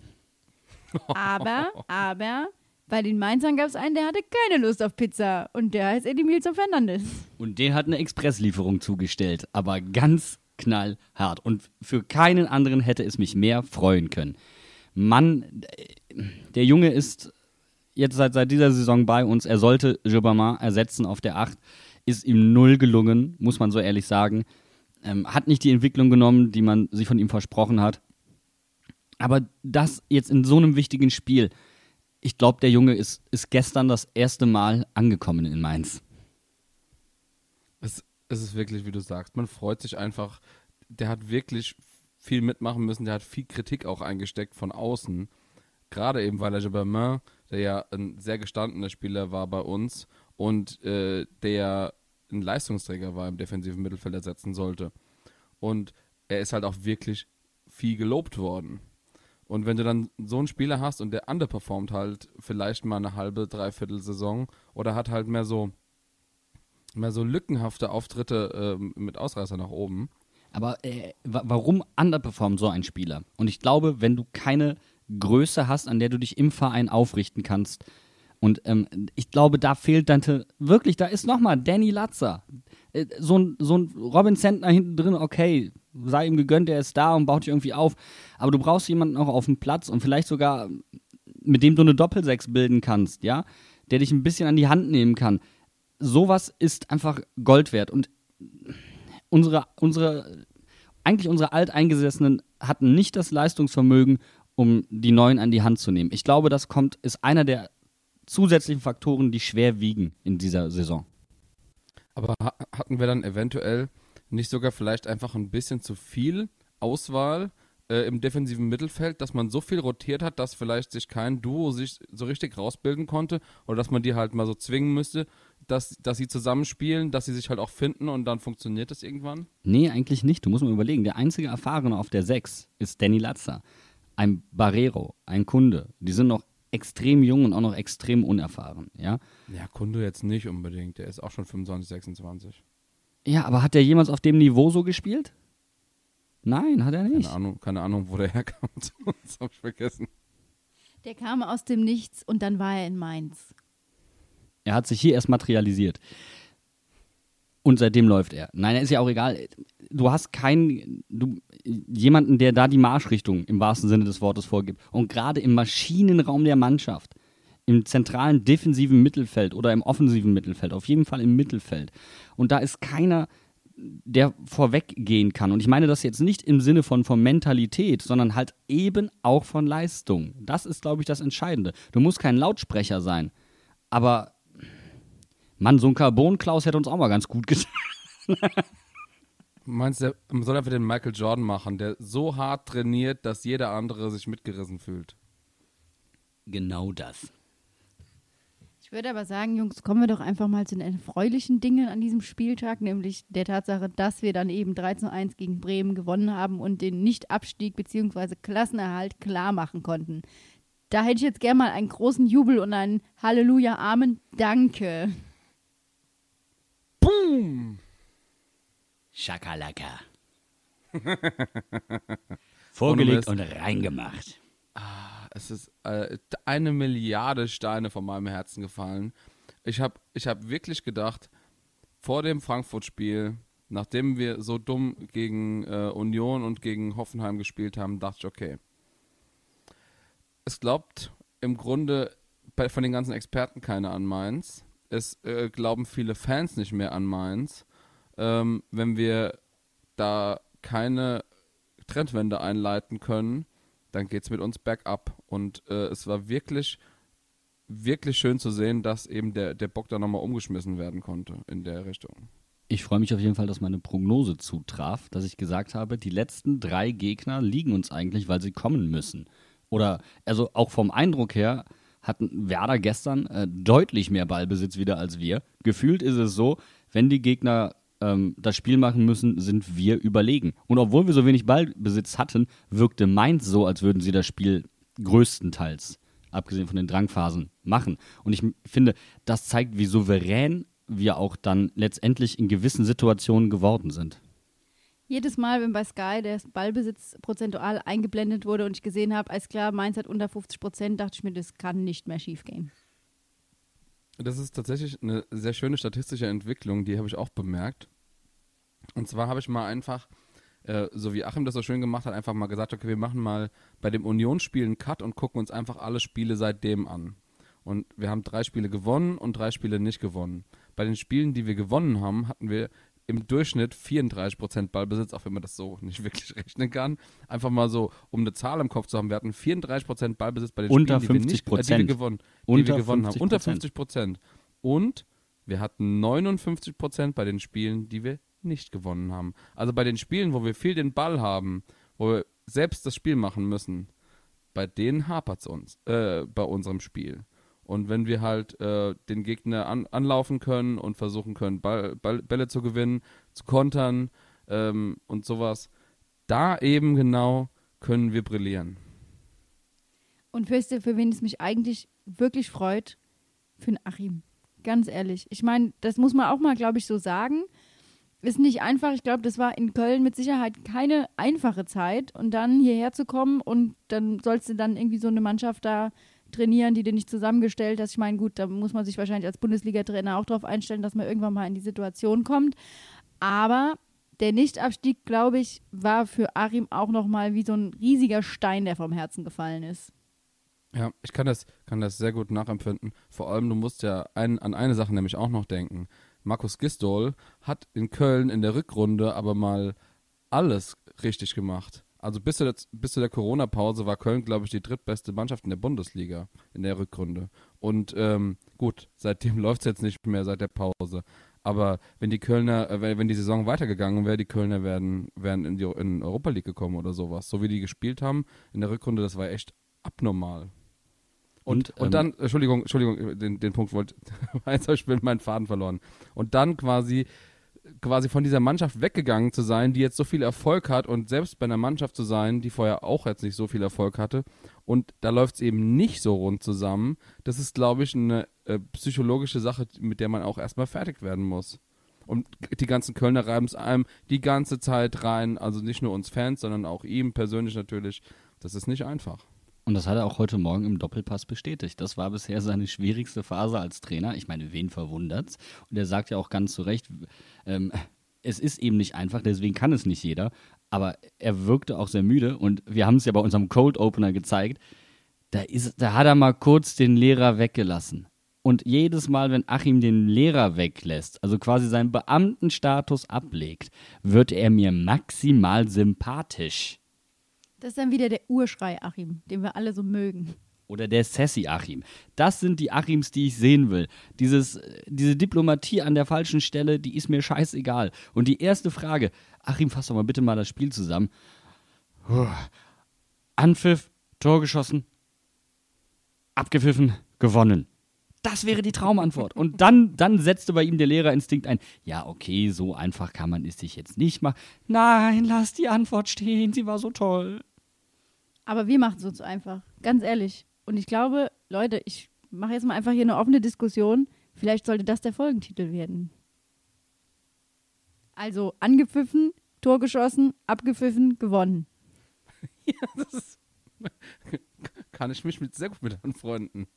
Aber, aber, bei den Mainzern gab es einen, der hatte keine Lust auf Pizza und der heißt Edimilson Fernandes. Und den hat eine Expresslieferung zugestellt, aber ganz knallhart. Und für keinen anderen hätte es mich mehr freuen können. Mann, der Junge ist jetzt seit, seit dieser Saison bei uns. Er sollte Gibbermann ersetzen auf der 8. Ist ihm null gelungen, muss man so ehrlich sagen. Ähm, hat nicht die Entwicklung genommen, die man sich von ihm versprochen hat. Aber das jetzt in so einem wichtigen Spiel, ich glaube, der Junge ist, ist gestern das erste Mal angekommen in Mainz. Es, es ist wirklich, wie du sagst, man freut sich einfach. Der hat wirklich viel mitmachen müssen, der hat viel Kritik auch eingesteckt von außen. Gerade eben, weil er Gibbermann, der ja ein sehr gestandener Spieler war bei uns und äh, der ein Leistungsträger war im defensiven Mittelfeld ersetzen sollte. Und er ist halt auch wirklich viel gelobt worden. Und wenn du dann so einen Spieler hast und der underperformt halt vielleicht mal eine halbe, dreiviertel Saison oder hat halt mehr so mehr so lückenhafte Auftritte ähm, mit Ausreißer nach oben. Aber äh, wa warum underperformt so ein Spieler? Und ich glaube, wenn du keine Größe hast, an der du dich im Verein aufrichten kannst, Und ähm, ich glaube, da fehlt dann wirklich, da ist nochmal Danny Latzer. Äh, So ein, so ein Robin Sentner hinten drin, okay, sei ihm gegönnt, der ist da und baut dich irgendwie auf. Aber du brauchst jemanden auch auf dem Platz und vielleicht sogar, mit dem du eine Doppelsechs bilden kannst, ja, der dich ein bisschen an die Hand nehmen kann. Sowas ist einfach Gold wert. Und unsere, unsere, eigentlich unsere Alteingesessenen hatten nicht das Leistungsvermögen, um die Neuen an die Hand zu nehmen. Ich glaube, das kommt, ist einer der zusätzlichen Faktoren, die schwer wiegen in dieser Saison. Aber ha hatten wir dann eventuell nicht sogar vielleicht einfach ein bisschen zu viel Auswahl äh, im defensiven Mittelfeld, dass man so viel rotiert hat, dass vielleicht sich kein Duo sich so richtig rausbilden konnte oder dass man die halt mal so zwingen müsste, dass, dass sie zusammenspielen, dass sie sich halt auch finden und dann funktioniert das irgendwann? Nee, eigentlich nicht. Du musst mal überlegen, der einzige Erfahrene auf der 6 ist Danny Latzer. Ein Barrero, ein Kunde. Die sind noch extrem jung und auch noch extrem unerfahren, ja. Ja, Kunde jetzt nicht unbedingt. Der ist auch schon 25, 26. Ja, aber hat der jemals auf dem Niveau so gespielt? Nein, hat er nicht. Keine Ahnung, keine Ahnung, wo der herkam. das hab ich vergessen. Der kam aus dem Nichts und dann war er in Mainz. Er hat sich hier erst materialisiert. Und seitdem läuft er. Nein, ist ja auch egal. Du hast keinen, du, jemanden, der da die Marschrichtung im wahrsten Sinne des Wortes vorgibt. Und gerade im Maschinenraum der Mannschaft, im zentralen defensiven Mittelfeld oder im offensiven Mittelfeld, auf jeden Fall im Mittelfeld. Und da ist keiner, der vorweggehen kann. Und ich meine das jetzt nicht im Sinne von, von Mentalität, sondern halt eben auch von Leistung. Das ist, glaube ich, das Entscheidende. Du musst kein Lautsprecher sein. Aber Mann, so ein Carbon-Klaus hätte uns auch mal ganz gut getan. Meinst du, man soll einfach den Michael Jordan machen, der so hart trainiert, dass jeder andere sich mitgerissen fühlt? Genau das. Ich würde aber sagen, Jungs, kommen wir doch einfach mal zu den erfreulichen Dingen an diesem Spieltag, nämlich der Tatsache, dass wir dann eben 3 zu 1 gegen Bremen gewonnen haben und den Nichtabstieg bzw. Klassenerhalt klar machen konnten. Da hätte ich jetzt gerne mal einen großen Jubel und ein Halleluja, Amen, Danke. Schakalaka. Vorgelegt und reingemacht. Es ist äh, eine Milliarde Steine von meinem Herzen gefallen. Ich habe ich hab wirklich gedacht, vor dem Frankfurt-Spiel, nachdem wir so dumm gegen äh, Union und gegen Hoffenheim gespielt haben, dachte ich, okay. Es glaubt im Grunde bei, von den ganzen Experten keiner an Mainz. Es äh, glauben viele Fans nicht mehr an Mainz. Ähm, wenn wir da keine Trendwende einleiten können, dann geht es mit uns bergab. Und äh, es war wirklich, wirklich schön zu sehen, dass eben der, der Bock da nochmal umgeschmissen werden konnte in der Richtung. Ich freue mich auf jeden Fall, dass meine Prognose zutraf, dass ich gesagt habe, die letzten drei Gegner liegen uns eigentlich, weil sie kommen müssen. Oder, also auch vom Eindruck her, hatten Werder gestern äh, deutlich mehr Ballbesitz wieder als wir. Gefühlt ist es so, wenn die Gegner ähm, das Spiel machen müssen, sind wir überlegen. Und obwohl wir so wenig Ballbesitz hatten, wirkte Mainz so, als würden sie das Spiel größtenteils, abgesehen von den Drangphasen, machen. Und ich finde, das zeigt, wie souverän wir auch dann letztendlich in gewissen Situationen geworden sind. Jedes Mal, wenn bei Sky der Ballbesitz prozentual eingeblendet wurde und ich gesehen habe, alles klar, Mainz hat unter 50 Prozent, dachte ich mir, das kann nicht mehr schief gehen. Das ist tatsächlich eine sehr schöne statistische Entwicklung, die habe ich auch bemerkt. Und zwar habe ich mal einfach, äh, so wie Achim das so schön gemacht hat, einfach mal gesagt, okay, wir machen mal bei dem Unionsspiel einen Cut und gucken uns einfach alle Spiele seitdem an. Und wir haben drei Spiele gewonnen und drei Spiele nicht gewonnen. Bei den Spielen, die wir gewonnen haben, hatten wir im Durchschnitt 34% Ballbesitz, auch wenn man das so nicht wirklich rechnen kann. Einfach mal so, um eine Zahl im Kopf zu haben. Wir hatten 34% Ballbesitz bei den Unter Spielen, die wir, nicht, äh, die wir 50%. gewonnen, die wir gewonnen haben. 50%. Unter 50%. Und wir hatten 59% bei den Spielen, die wir nicht gewonnen haben. Also bei den Spielen, wo wir viel den Ball haben, wo wir selbst das Spiel machen müssen, bei denen hapert es uns, äh, bei unserem Spiel. Und wenn wir halt äh, den Gegner an, anlaufen können und versuchen können, Ball, Ball, Bälle zu gewinnen, zu kontern ähm, und sowas, da eben genau können wir brillieren. Und wisst ihr, für wen es mich eigentlich wirklich freut? Für den Achim. Ganz ehrlich. Ich meine, das muss man auch mal, glaube ich, so sagen. Ist nicht einfach. Ich glaube, das war in Köln mit Sicherheit keine einfache Zeit. Und dann hierher zu kommen und dann sollst du dann irgendwie so eine Mannschaft da trainieren, die du nicht zusammengestellt hast. Ich meine, gut, da muss man sich wahrscheinlich als Bundesliga-Trainer auch darauf einstellen, dass man irgendwann mal in die Situation kommt. Aber der Nichtabstieg, glaube ich, war für Achim auch nochmal wie so ein riesiger Stein, der vom Herzen gefallen ist. Ja, ich kann das, kann das sehr gut nachempfinden. Vor allem, du musst ja ein, an eine Sache nämlich auch noch denken. Markus Gistol hat in Köln in der Rückrunde aber mal alles richtig gemacht. Also bis zu der, bis zu der Corona-Pause war Köln, glaube ich, die drittbeste Mannschaft in der Bundesliga in der Rückrunde. Und ähm, gut, seitdem läuft es jetzt nicht mehr seit der Pause. Aber wenn die Kölner, äh, wenn die Saison weitergegangen wäre, die Kölner wären, wären in die in Europa League gekommen oder sowas. So wie die gespielt haben in der Rückrunde, das war echt abnormal. Und, und, ähm, dann, Entschuldigung, Entschuldigung, den, den Punkt wollte, jetzt habe ich bin meinen Faden verloren. Und dann quasi, quasi von dieser Mannschaft weggegangen zu sein, die jetzt so viel Erfolg hat und selbst bei einer Mannschaft zu sein, die vorher auch jetzt nicht so viel Erfolg hatte und da läuft es eben nicht so rund zusammen, das ist, glaube ich, eine äh, psychologische Sache, mit der man auch erstmal fertig werden muss. Und die ganzen Kölner reiben es einem die ganze Zeit rein, also nicht nur uns Fans, sondern auch ihm persönlich natürlich. Das ist nicht einfach. Und das hat er auch heute Morgen im Doppelpass bestätigt. Das war bisher seine schwierigste Phase als Trainer. Ich meine, wen verwundert's? Und er sagt ja auch ganz zu Recht, ähm, es ist eben nicht einfach, deswegen kann es nicht jeder. Aber er wirkte auch sehr müde und wir haben es ja bei unserem Cold Opener gezeigt. Da, ist, da hat er mal kurz den Lehrer weggelassen. Und jedes Mal, wenn Achim den Lehrer weglässt, also quasi seinen Beamtenstatus ablegt, wird er mir maximal sympathisch. Das ist dann wieder der Urschrei Achim, den wir alle so mögen. Oder der Sassy Achim. Das sind die Achims, die ich sehen will. Dieses, diese Diplomatie an der falschen Stelle, die ist mir scheißegal. Und die erste Frage, Achim, fass doch mal bitte mal das Spiel zusammen. Puh. Anpfiff, Tor geschossen, abgepfiffen, gewonnen. Das wäre die Traumantwort. Und dann, dann setzte bei ihm der Lehrerinstinkt ein, ja, okay, so einfach kann man es sich jetzt nicht machen. Nein, lass die Antwort stehen, sie war so toll. Aber wir machen es uns einfach, ganz ehrlich. Und ich glaube, Leute, ich mache jetzt mal einfach hier eine offene Diskussion. Vielleicht sollte das der Folgentitel werden. Also angepfiffen, Tor geschossen, abgepfiffen, gewonnen. Ja, das ist, kann ich mich mit, sehr gut mit anfreunden.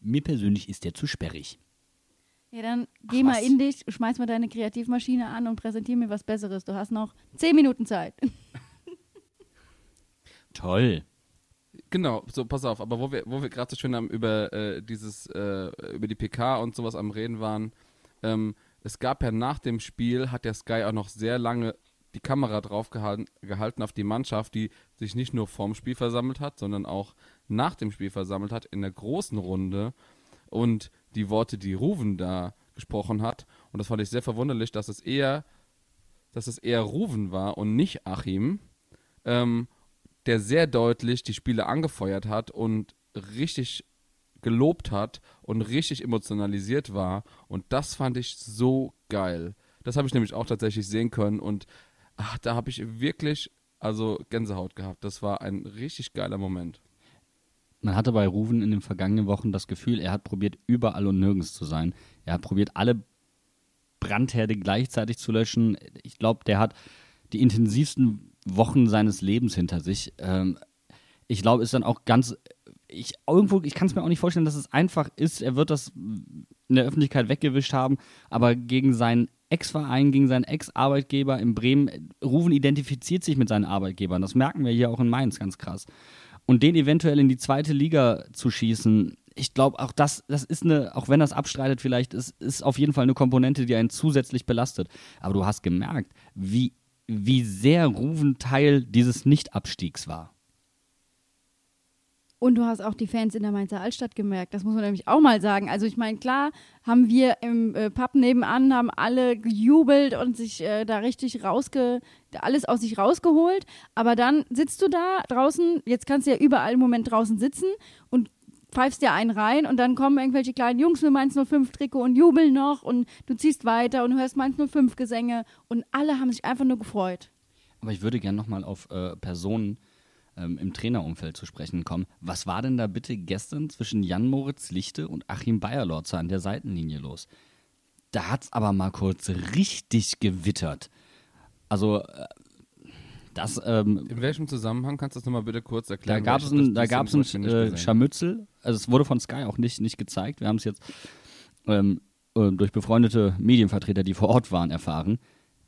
Mir persönlich ist der zu sperrig. Ja, dann geh Ach, mal was? in dich, schmeiß mal deine Kreativmaschine an und präsentier mir was Besseres. Du hast noch zehn Minuten Zeit. Toll. Genau, so pass auf, aber wo wir, wo wir gerade so schön am, über äh, dieses, äh, über die PK und sowas am Reden waren, ähm, es gab ja nach dem Spiel, hat der Sky auch noch sehr lange die Kamera drauf gehalten, gehalten auf die Mannschaft, die sich nicht nur vorm Spiel versammelt hat, sondern auch nach dem Spiel versammelt hat, in der großen Runde und die Worte, die Ruven da gesprochen hat. Und das fand ich sehr verwunderlich, dass es eher, dass es eher Ruven war und nicht Achim. Ähm, der sehr deutlich die Spiele angefeuert hat und richtig gelobt hat und richtig emotionalisiert war. Und das fand ich so geil. Das habe ich nämlich auch tatsächlich sehen können und ach, da habe ich wirklich also Gänsehaut gehabt. Das war ein richtig geiler Moment. Man hatte bei Ruven in den vergangenen Wochen das Gefühl, er hat probiert, überall und nirgends zu sein. Er hat probiert, alle Brandherde gleichzeitig zu löschen. Ich glaube, der hat die intensivsten Wochen seines Lebens hinter sich. Ähm, ich glaube, ist dann auch ganz. Ich, irgendwo, ich kann es mir auch nicht vorstellen, dass es einfach ist. Er wird das in der Öffentlichkeit weggewischt haben, aber gegen seinen Ex-Verein, gegen seinen Ex-Arbeitgeber in Bremen, Ruven identifiziert sich mit seinen Arbeitgebern. Das merken wir hier auch in Mainz ganz krass. Und den eventuell in die zweite Liga zu schießen, ich glaube, auch das, das ist eine, auch wenn das abstreitet, vielleicht, ist, ist auf jeden Fall eine Komponente, die einen zusätzlich belastet. Aber du hast gemerkt, wie, wie sehr Ruven Teil dieses Nicht-Abstiegs war. Und du hast auch die Fans in der Mainzer Altstadt gemerkt. Das muss man nämlich auch mal sagen. Also ich meine, klar haben wir im äh, Pub nebenan, haben alle gejubelt und sich äh, da richtig rausge... alles aus sich rausgeholt. Aber dann sitzt du da draußen, jetzt kannst du ja überall im Moment draußen sitzen und pfeifst dir einen rein und dann kommen irgendwelche kleinen Jungs mit Mainz 05 Trikot und jubeln noch und du ziehst weiter und hörst Mainz 05 Gesänge und alle haben sich einfach nur gefreut. Aber ich würde gerne nochmal auf äh, Personen ähm, im Trainerumfeld zu sprechen kommen. Was war denn da bitte gestern zwischen Jan-Moritz Lichte und Achim Bayerlorzer an der Seitenlinie los? Da hat's aber mal kurz richtig gewittert. Also, äh, Das, ähm, In welchem Zusammenhang kannst du das nochmal bitte kurz erklären? da gab es ein, da gab's ein äh. Scharmützel. Also es wurde von Sky auch nicht, nicht gezeigt. Wir haben es jetzt ähm, äh, durch befreundete Medienvertreter, die vor Ort waren, erfahren.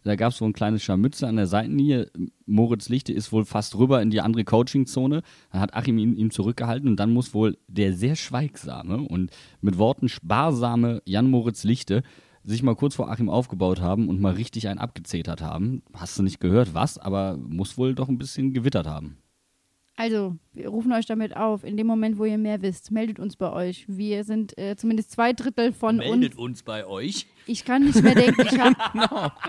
Da gab es so ein kleines Scharmützel an der Seitenlinie. Moritz Lichte ist wohl fast rüber in die andere Coachingzone. Dann hat Achim ihn, ihm zurückgehalten und dann muss wohl der sehr schweigsame und mit Worten sparsame Jan-Moritz Lichte sich mal kurz vor Achim aufgebaut haben und mal richtig einen abgezetert haben. Hast du nicht gehört, was, aber muss wohl doch ein bisschen gewittert haben. Also, wir rufen euch damit auf. In dem Moment, wo ihr mehr wisst, meldet uns bei euch. Wir sind äh, zumindest zwei Drittel von uns. uns bei euch. Ich kann nicht mehr denken. Ich hab,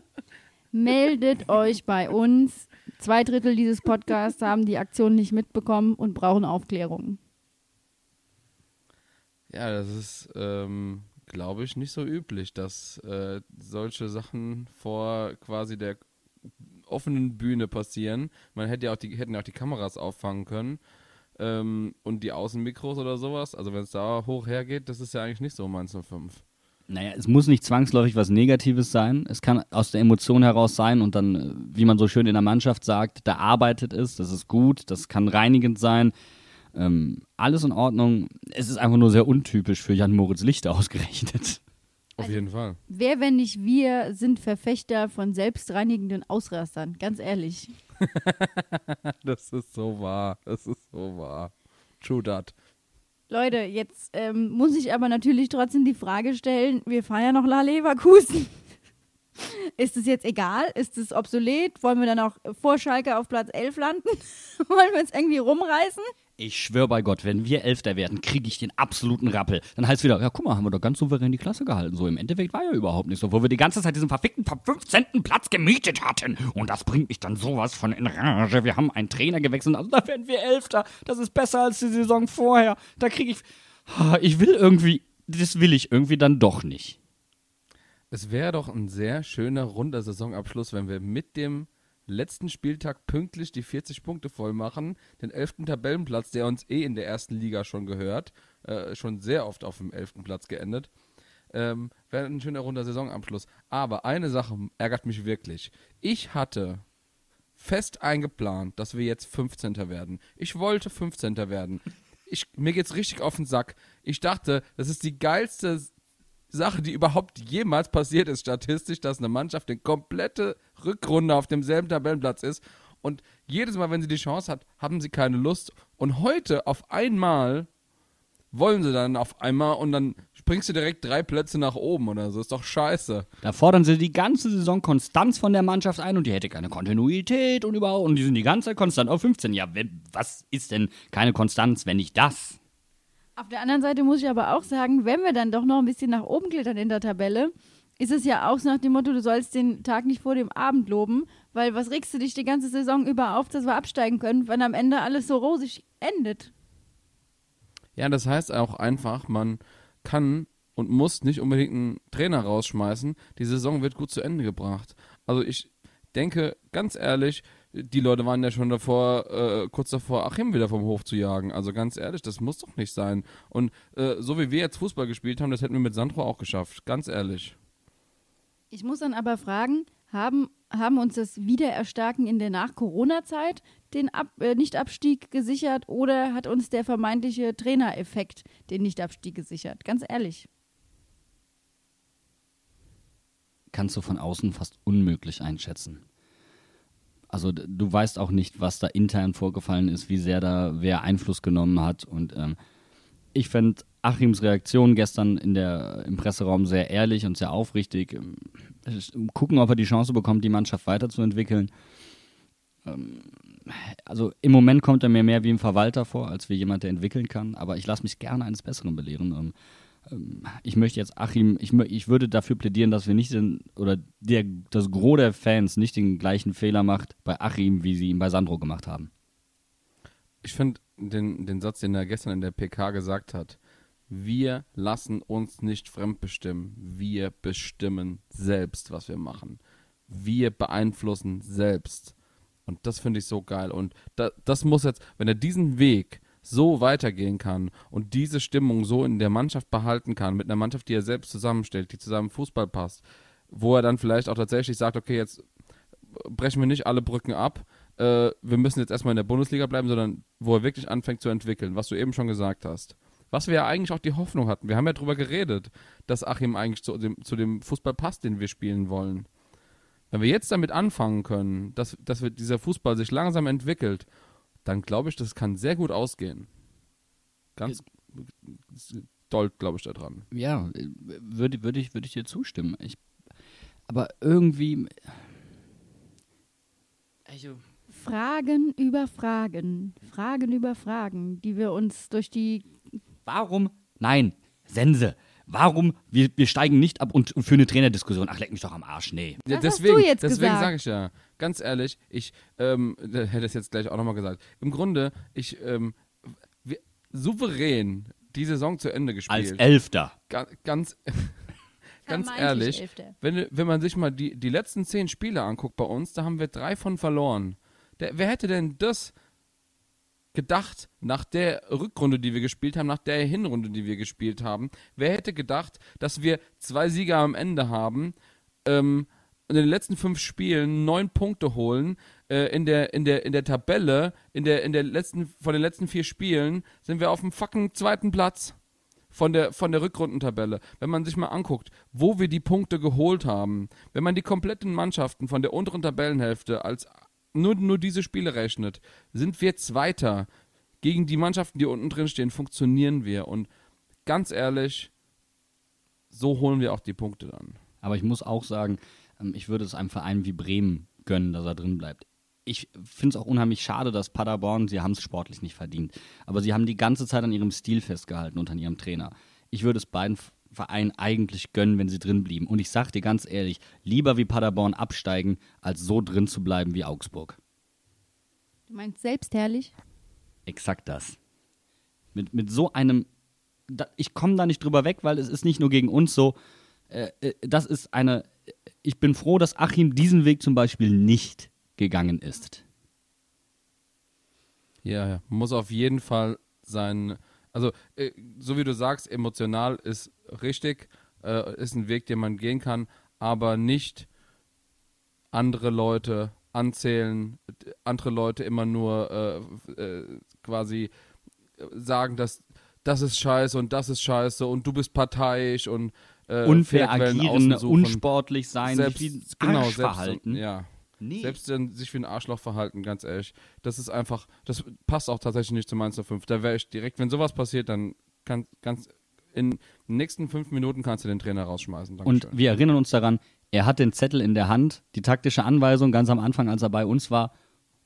Meldet euch bei uns. Zwei Drittel dieses Podcasts haben die Aktion nicht mitbekommen und brauchen Aufklärung. Ja, das ist, ähm, glaube ich, nicht so üblich, dass äh, solche Sachen vor quasi der offenen Bühne passieren. Man hätte ja auch die, hätten ja auch die Kameras auffangen können ähm, und die Außenmikros oder sowas. Also wenn es da hoch hergeht, das ist ja eigentlich nicht so um 105. Naja, es muss nicht zwangsläufig was Negatives sein. Es kann aus der Emotion heraus sein und dann, äh, wie man so schön in der Mannschaft sagt, da arbeitet es, das ist gut, das kann reinigend sein. Ähm, alles in Ordnung. Es ist einfach nur sehr untypisch für Jan Moritz Lichter ausgerechnet. Auf jeden Fall. Wer, wenn nicht wir, sind Verfechter von selbstreinigenden Ausrastern. Ganz ehrlich. Das ist so wahr. Das ist so wahr. True that. Leute, jetzt ähm, muss ich aber natürlich trotzdem die Frage stellen, wir fahren ja noch La Leverkusen. Ist es jetzt egal? Ist es obsolet? Wollen wir dann auch vor Schalke auf Platz 11 landen? Wollen wir uns irgendwie rumreißen? Ich schwöre bei Gott, wenn wir Elfter werden, kriege ich den absoluten Rappel. Dann heißt es wieder, ja guck mal, haben wir doch ganz souverän die Klasse gehalten. So im Endeffekt war ja überhaupt nicht so, wo wir die ganze Zeit diesen verfickten 15. Platz gemietet hatten. Und das bringt mich dann sowas von in Rage. Wir haben einen Trainer gewechselt, also da werden wir Elfter. Das ist besser als die Saison vorher. Da kriege ich... Ich will irgendwie... Das will ich irgendwie dann doch nicht. Es wäre doch ein sehr schöner runder Saisonabschluss, wenn wir mit dem letzten Spieltag pünktlich die 40 Punkte voll machen, den 11. Tabellenplatz, der uns eh in der ersten Liga schon gehört, äh, schon sehr oft auf dem 11. Platz geendet. Ähm, wäre ein schöner runder Saisonabschluss. Aber eine Sache ärgert mich wirklich. Ich hatte fest eingeplant, dass wir jetzt 15. werden. Ich wollte 15. werden. Ich, mir geht's richtig auf den Sack. Ich dachte, das ist die geilste Sache, die überhaupt jemals passiert ist, statistisch, dass eine Mannschaft eine komplette Rückrunde auf demselben Tabellenplatz ist. Und jedes Mal, wenn sie die Chance hat, haben sie keine Lust. Und heute auf einmal wollen sie dann auf einmal und dann springst du direkt drei Plätze nach oben oder so. Ist doch scheiße. Da fordern sie die ganze Saison Konstanz von der Mannschaft ein und die hätte keine Kontinuität und überhaupt. Und die sind die ganze Zeit konstant auf 15. Ja, wenn, was ist denn keine Konstanz, wenn nicht das? Auf der anderen Seite muss ich aber auch sagen, wenn wir dann doch noch ein bisschen nach oben klettern in der Tabelle, ist es ja auch so nach dem Motto, du sollst den Tag nicht vor dem Abend loben, weil was regst du dich die ganze Saison über auf, dass wir absteigen können, wenn am Ende alles so rosig endet? Ja, das heißt auch einfach, man kann und muss nicht unbedingt einen Trainer rausschmeißen. Die Saison wird gut zu Ende gebracht. Also ich denke, ganz ehrlich, die Leute waren ja schon davor, äh, kurz davor, Achim wieder vom Hof zu jagen. Also ganz ehrlich, das muss doch nicht sein. Und äh, so wie wir jetzt Fußball gespielt haben, das hätten wir mit Sandro auch geschafft. Ganz ehrlich. Ich muss dann aber fragen, haben, haben uns das Wiedererstarken in der Nach-Corona-Zeit den Ab äh, Nichtabstieg gesichert oder hat uns der vermeintliche Trainereffekt den Nichtabstieg gesichert? Ganz ehrlich. kannst du von außen fast unmöglich einschätzen. Also du weißt auch nicht, was da intern vorgefallen ist, wie sehr da wer Einfluss genommen hat. Und ähm, ich fände Achims Reaktion gestern in der, im Presseraum sehr ehrlich und sehr aufrichtig. Ähm, Gucken, ob er die Chance bekommt, die Mannschaft weiterzuentwickeln. Ähm, also im Moment kommt er mir mehr wie ein Verwalter vor, als wie jemand, der entwickeln kann. Aber ich lasse mich gerne eines Besseren belehren. Ähm, ich möchte jetzt Achim, ich, ich würde dafür plädieren, dass wir nicht den, oder der, das Gros der Fans nicht den gleichen Fehler macht bei Achim, wie sie ihn bei Sandro gemacht haben. Ich finde den, den Satz, den er gestern in der PK gesagt hat, wir lassen uns nicht fremdbestimmen, wir bestimmen selbst, was wir machen. Wir beeinflussen selbst. Und das finde ich so geil. Und da, das muss jetzt, wenn er diesen Weg so weitergehen kann und diese Stimmung so in der Mannschaft behalten kann, mit einer Mannschaft, die er selbst zusammenstellt, die zusammen Fußball passt, wo er dann vielleicht auch tatsächlich sagt, okay, jetzt brechen wir nicht alle Brücken ab. Äh, wir müssen jetzt erstmal in der Bundesliga bleiben, sondern wo er wirklich anfängt zu entwickeln, was du eben schon gesagt hast. Was wir ja eigentlich auch die Hoffnung hatten. Wir haben ja darüber geredet, dass Achim eigentlich zu dem, zu dem Fußball passt, den wir spielen wollen. Wenn wir jetzt damit anfangen können, dass, dass wir, dieser Fußball sich langsam entwickelt, dann glaube ich, das kann sehr gut ausgehen. Ganz doll, glaube ich, da dran. Ja, würde würd ich, würd ich dir zustimmen. Ich, aber irgendwie. Also, Fragen über Fragen, Fragen über Fragen, die wir uns durch die. Warum? Nein, Sense. Warum? Wir, wir steigen nicht ab und, und für eine Trainerdiskussion. Ach, leck mich doch am Arsch. Nee. Ja, Das hast deswegen du jetzt deswegen sage ich ja, ganz ehrlich, ich ähm, da hätte es jetzt gleich auch nochmal gesagt. Im Grunde, ich ähm, wir, souverän die Saison zu Ende Als gespielt. Elfter. Ga, ganz ganz ehrlich, Elfter. wenn, wenn man sich mal die, die letzten zehn Spiele anguckt bei uns, da haben wir drei von verloren. Der, wer hätte denn das gedacht nach der Rückrunde, die wir gespielt haben, nach der Hinrunde, die wir gespielt haben? Wer hätte gedacht, dass wir zwei Sieger am Ende haben, ähm, in den letzten fünf Spielen neun Punkte holen, äh, in der in der in der Tabelle, in der in der letzten von den letzten vier Spielen sind wir auf dem fucking zweiten Platz von der, von der Rückrundentabelle, wenn man sich mal anguckt, wo wir die Punkte geholt haben, wenn man die kompletten Mannschaften von der unteren Tabellenhälfte als nur, nur diese Spiele rechnet, sind wir Zweiter. Gegen die Mannschaften, die unten drin stehen, funktionieren wir. Und ganz ehrlich, so holen wir auch die Punkte dann. Aber ich muss auch sagen, ähm, ich würde es einem Verein wie Bremen gönnen, dass er drin bleibt. Ich finde es auch unheimlich schade, dass Paderborn, sie haben es sportlich nicht verdient, aber sie haben die ganze Zeit an ihrem Stil festgehalten und an ihrem Trainer. Ich würde es beiden Vereinen eigentlich gönnen, wenn sie drin blieben. Und ich sage dir ganz ehrlich, lieber wie Paderborn absteigen, als so drin zu bleiben wie Augsburg. Du meinst selbstherrlich? Exakt das. Mit, mit so einem, da, ich komme da nicht drüber weg, weil es ist nicht nur gegen uns so, äh, äh, das ist eine, ich bin froh, dass Achim diesen Weg zum Beispiel nicht gegangen ist. Ja, ja. Muss auf jeden Fall sein, also äh, so wie du sagst, emotional ist richtig, äh, ist ein Weg, den man gehen kann, aber nicht andere Leute anzählen, andere Leute immer nur äh, quasi sagen, dass das ist scheiße und das ist scheiße und du bist parteiisch und äh, Unfair agieren, unsportlich sein, selbst, sich wie genau, selbst, verhalten. Ja. Nee. Selbst dann sich wie ein Arschloch verhalten, ganz ehrlich. Das ist einfach, das passt auch tatsächlich nicht zu Mainz 05. Da wäre ich direkt, wenn sowas passiert, dann kann ganz in den nächsten fünf Minuten kannst du den Trainer rausschmeißen. Und Dankeschön. wir erinnern uns daran, er hat den Zettel in der Hand, die taktische Anweisung ganz am Anfang, als er bei uns war,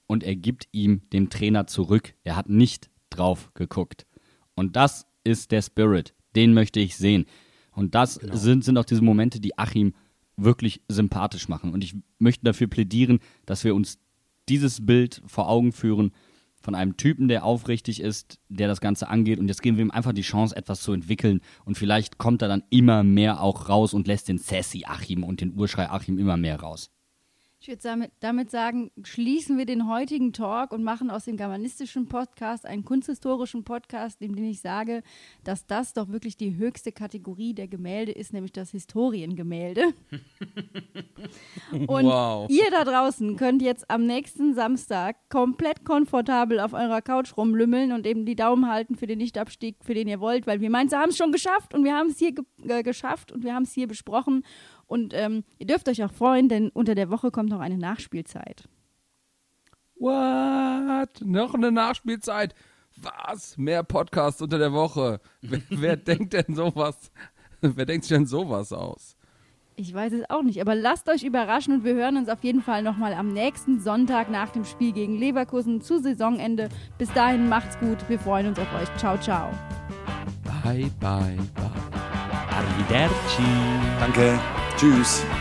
und er gibt ihm den Trainer zurück. Er hat nicht drauf geguckt. Und das ist der Spirit. Den möchte ich sehen. Und das sind, sind auch diese Momente, die Achim wirklich sympathisch machen. Und ich möchte dafür plädieren, dass wir uns dieses Bild vor Augen führen von einem Typen, der aufrichtig ist, der das Ganze angeht. Und jetzt geben wir ihm einfach die Chance, etwas zu entwickeln. Und vielleicht kommt er dann immer mehr auch raus und lässt den Sassy Achim und den Urschrei Achim immer mehr raus. Ich würde damit, damit sagen, schließen wir den heutigen Talk und machen aus dem germanistischen Podcast einen kunsthistorischen Podcast, in dem ich sage, dass das doch wirklich die höchste Kategorie der Gemälde ist, nämlich das Historiengemälde. Und Wow. ihr da draußen könnt jetzt am nächsten Samstag komplett komfortabel auf eurer Couch rumlümmeln und eben die Daumen halten für den Nichtabstieg, für den ihr wollt, weil wir Mainzer haben es schon geschafft und wir haben es hier ge äh, geschafft und wir haben es hier besprochen. Und ähm, ihr dürft euch auch freuen, denn unter der Woche kommt noch eine Nachspielzeit. What? Noch eine Nachspielzeit? Was? Mehr Podcasts unter der Woche? Wer, wer denkt denn sowas? Wer denkt sich denn sowas aus? Ich weiß es auch nicht, aber lasst euch überraschen und wir hören uns auf jeden Fall nochmal am nächsten Sonntag nach dem Spiel gegen Leverkusen zu Saisonende. Bis dahin macht's gut, wir freuen uns auf euch. Ciao, ciao. Bye, bye, bye. Arrivederci. Danke. Tschüss.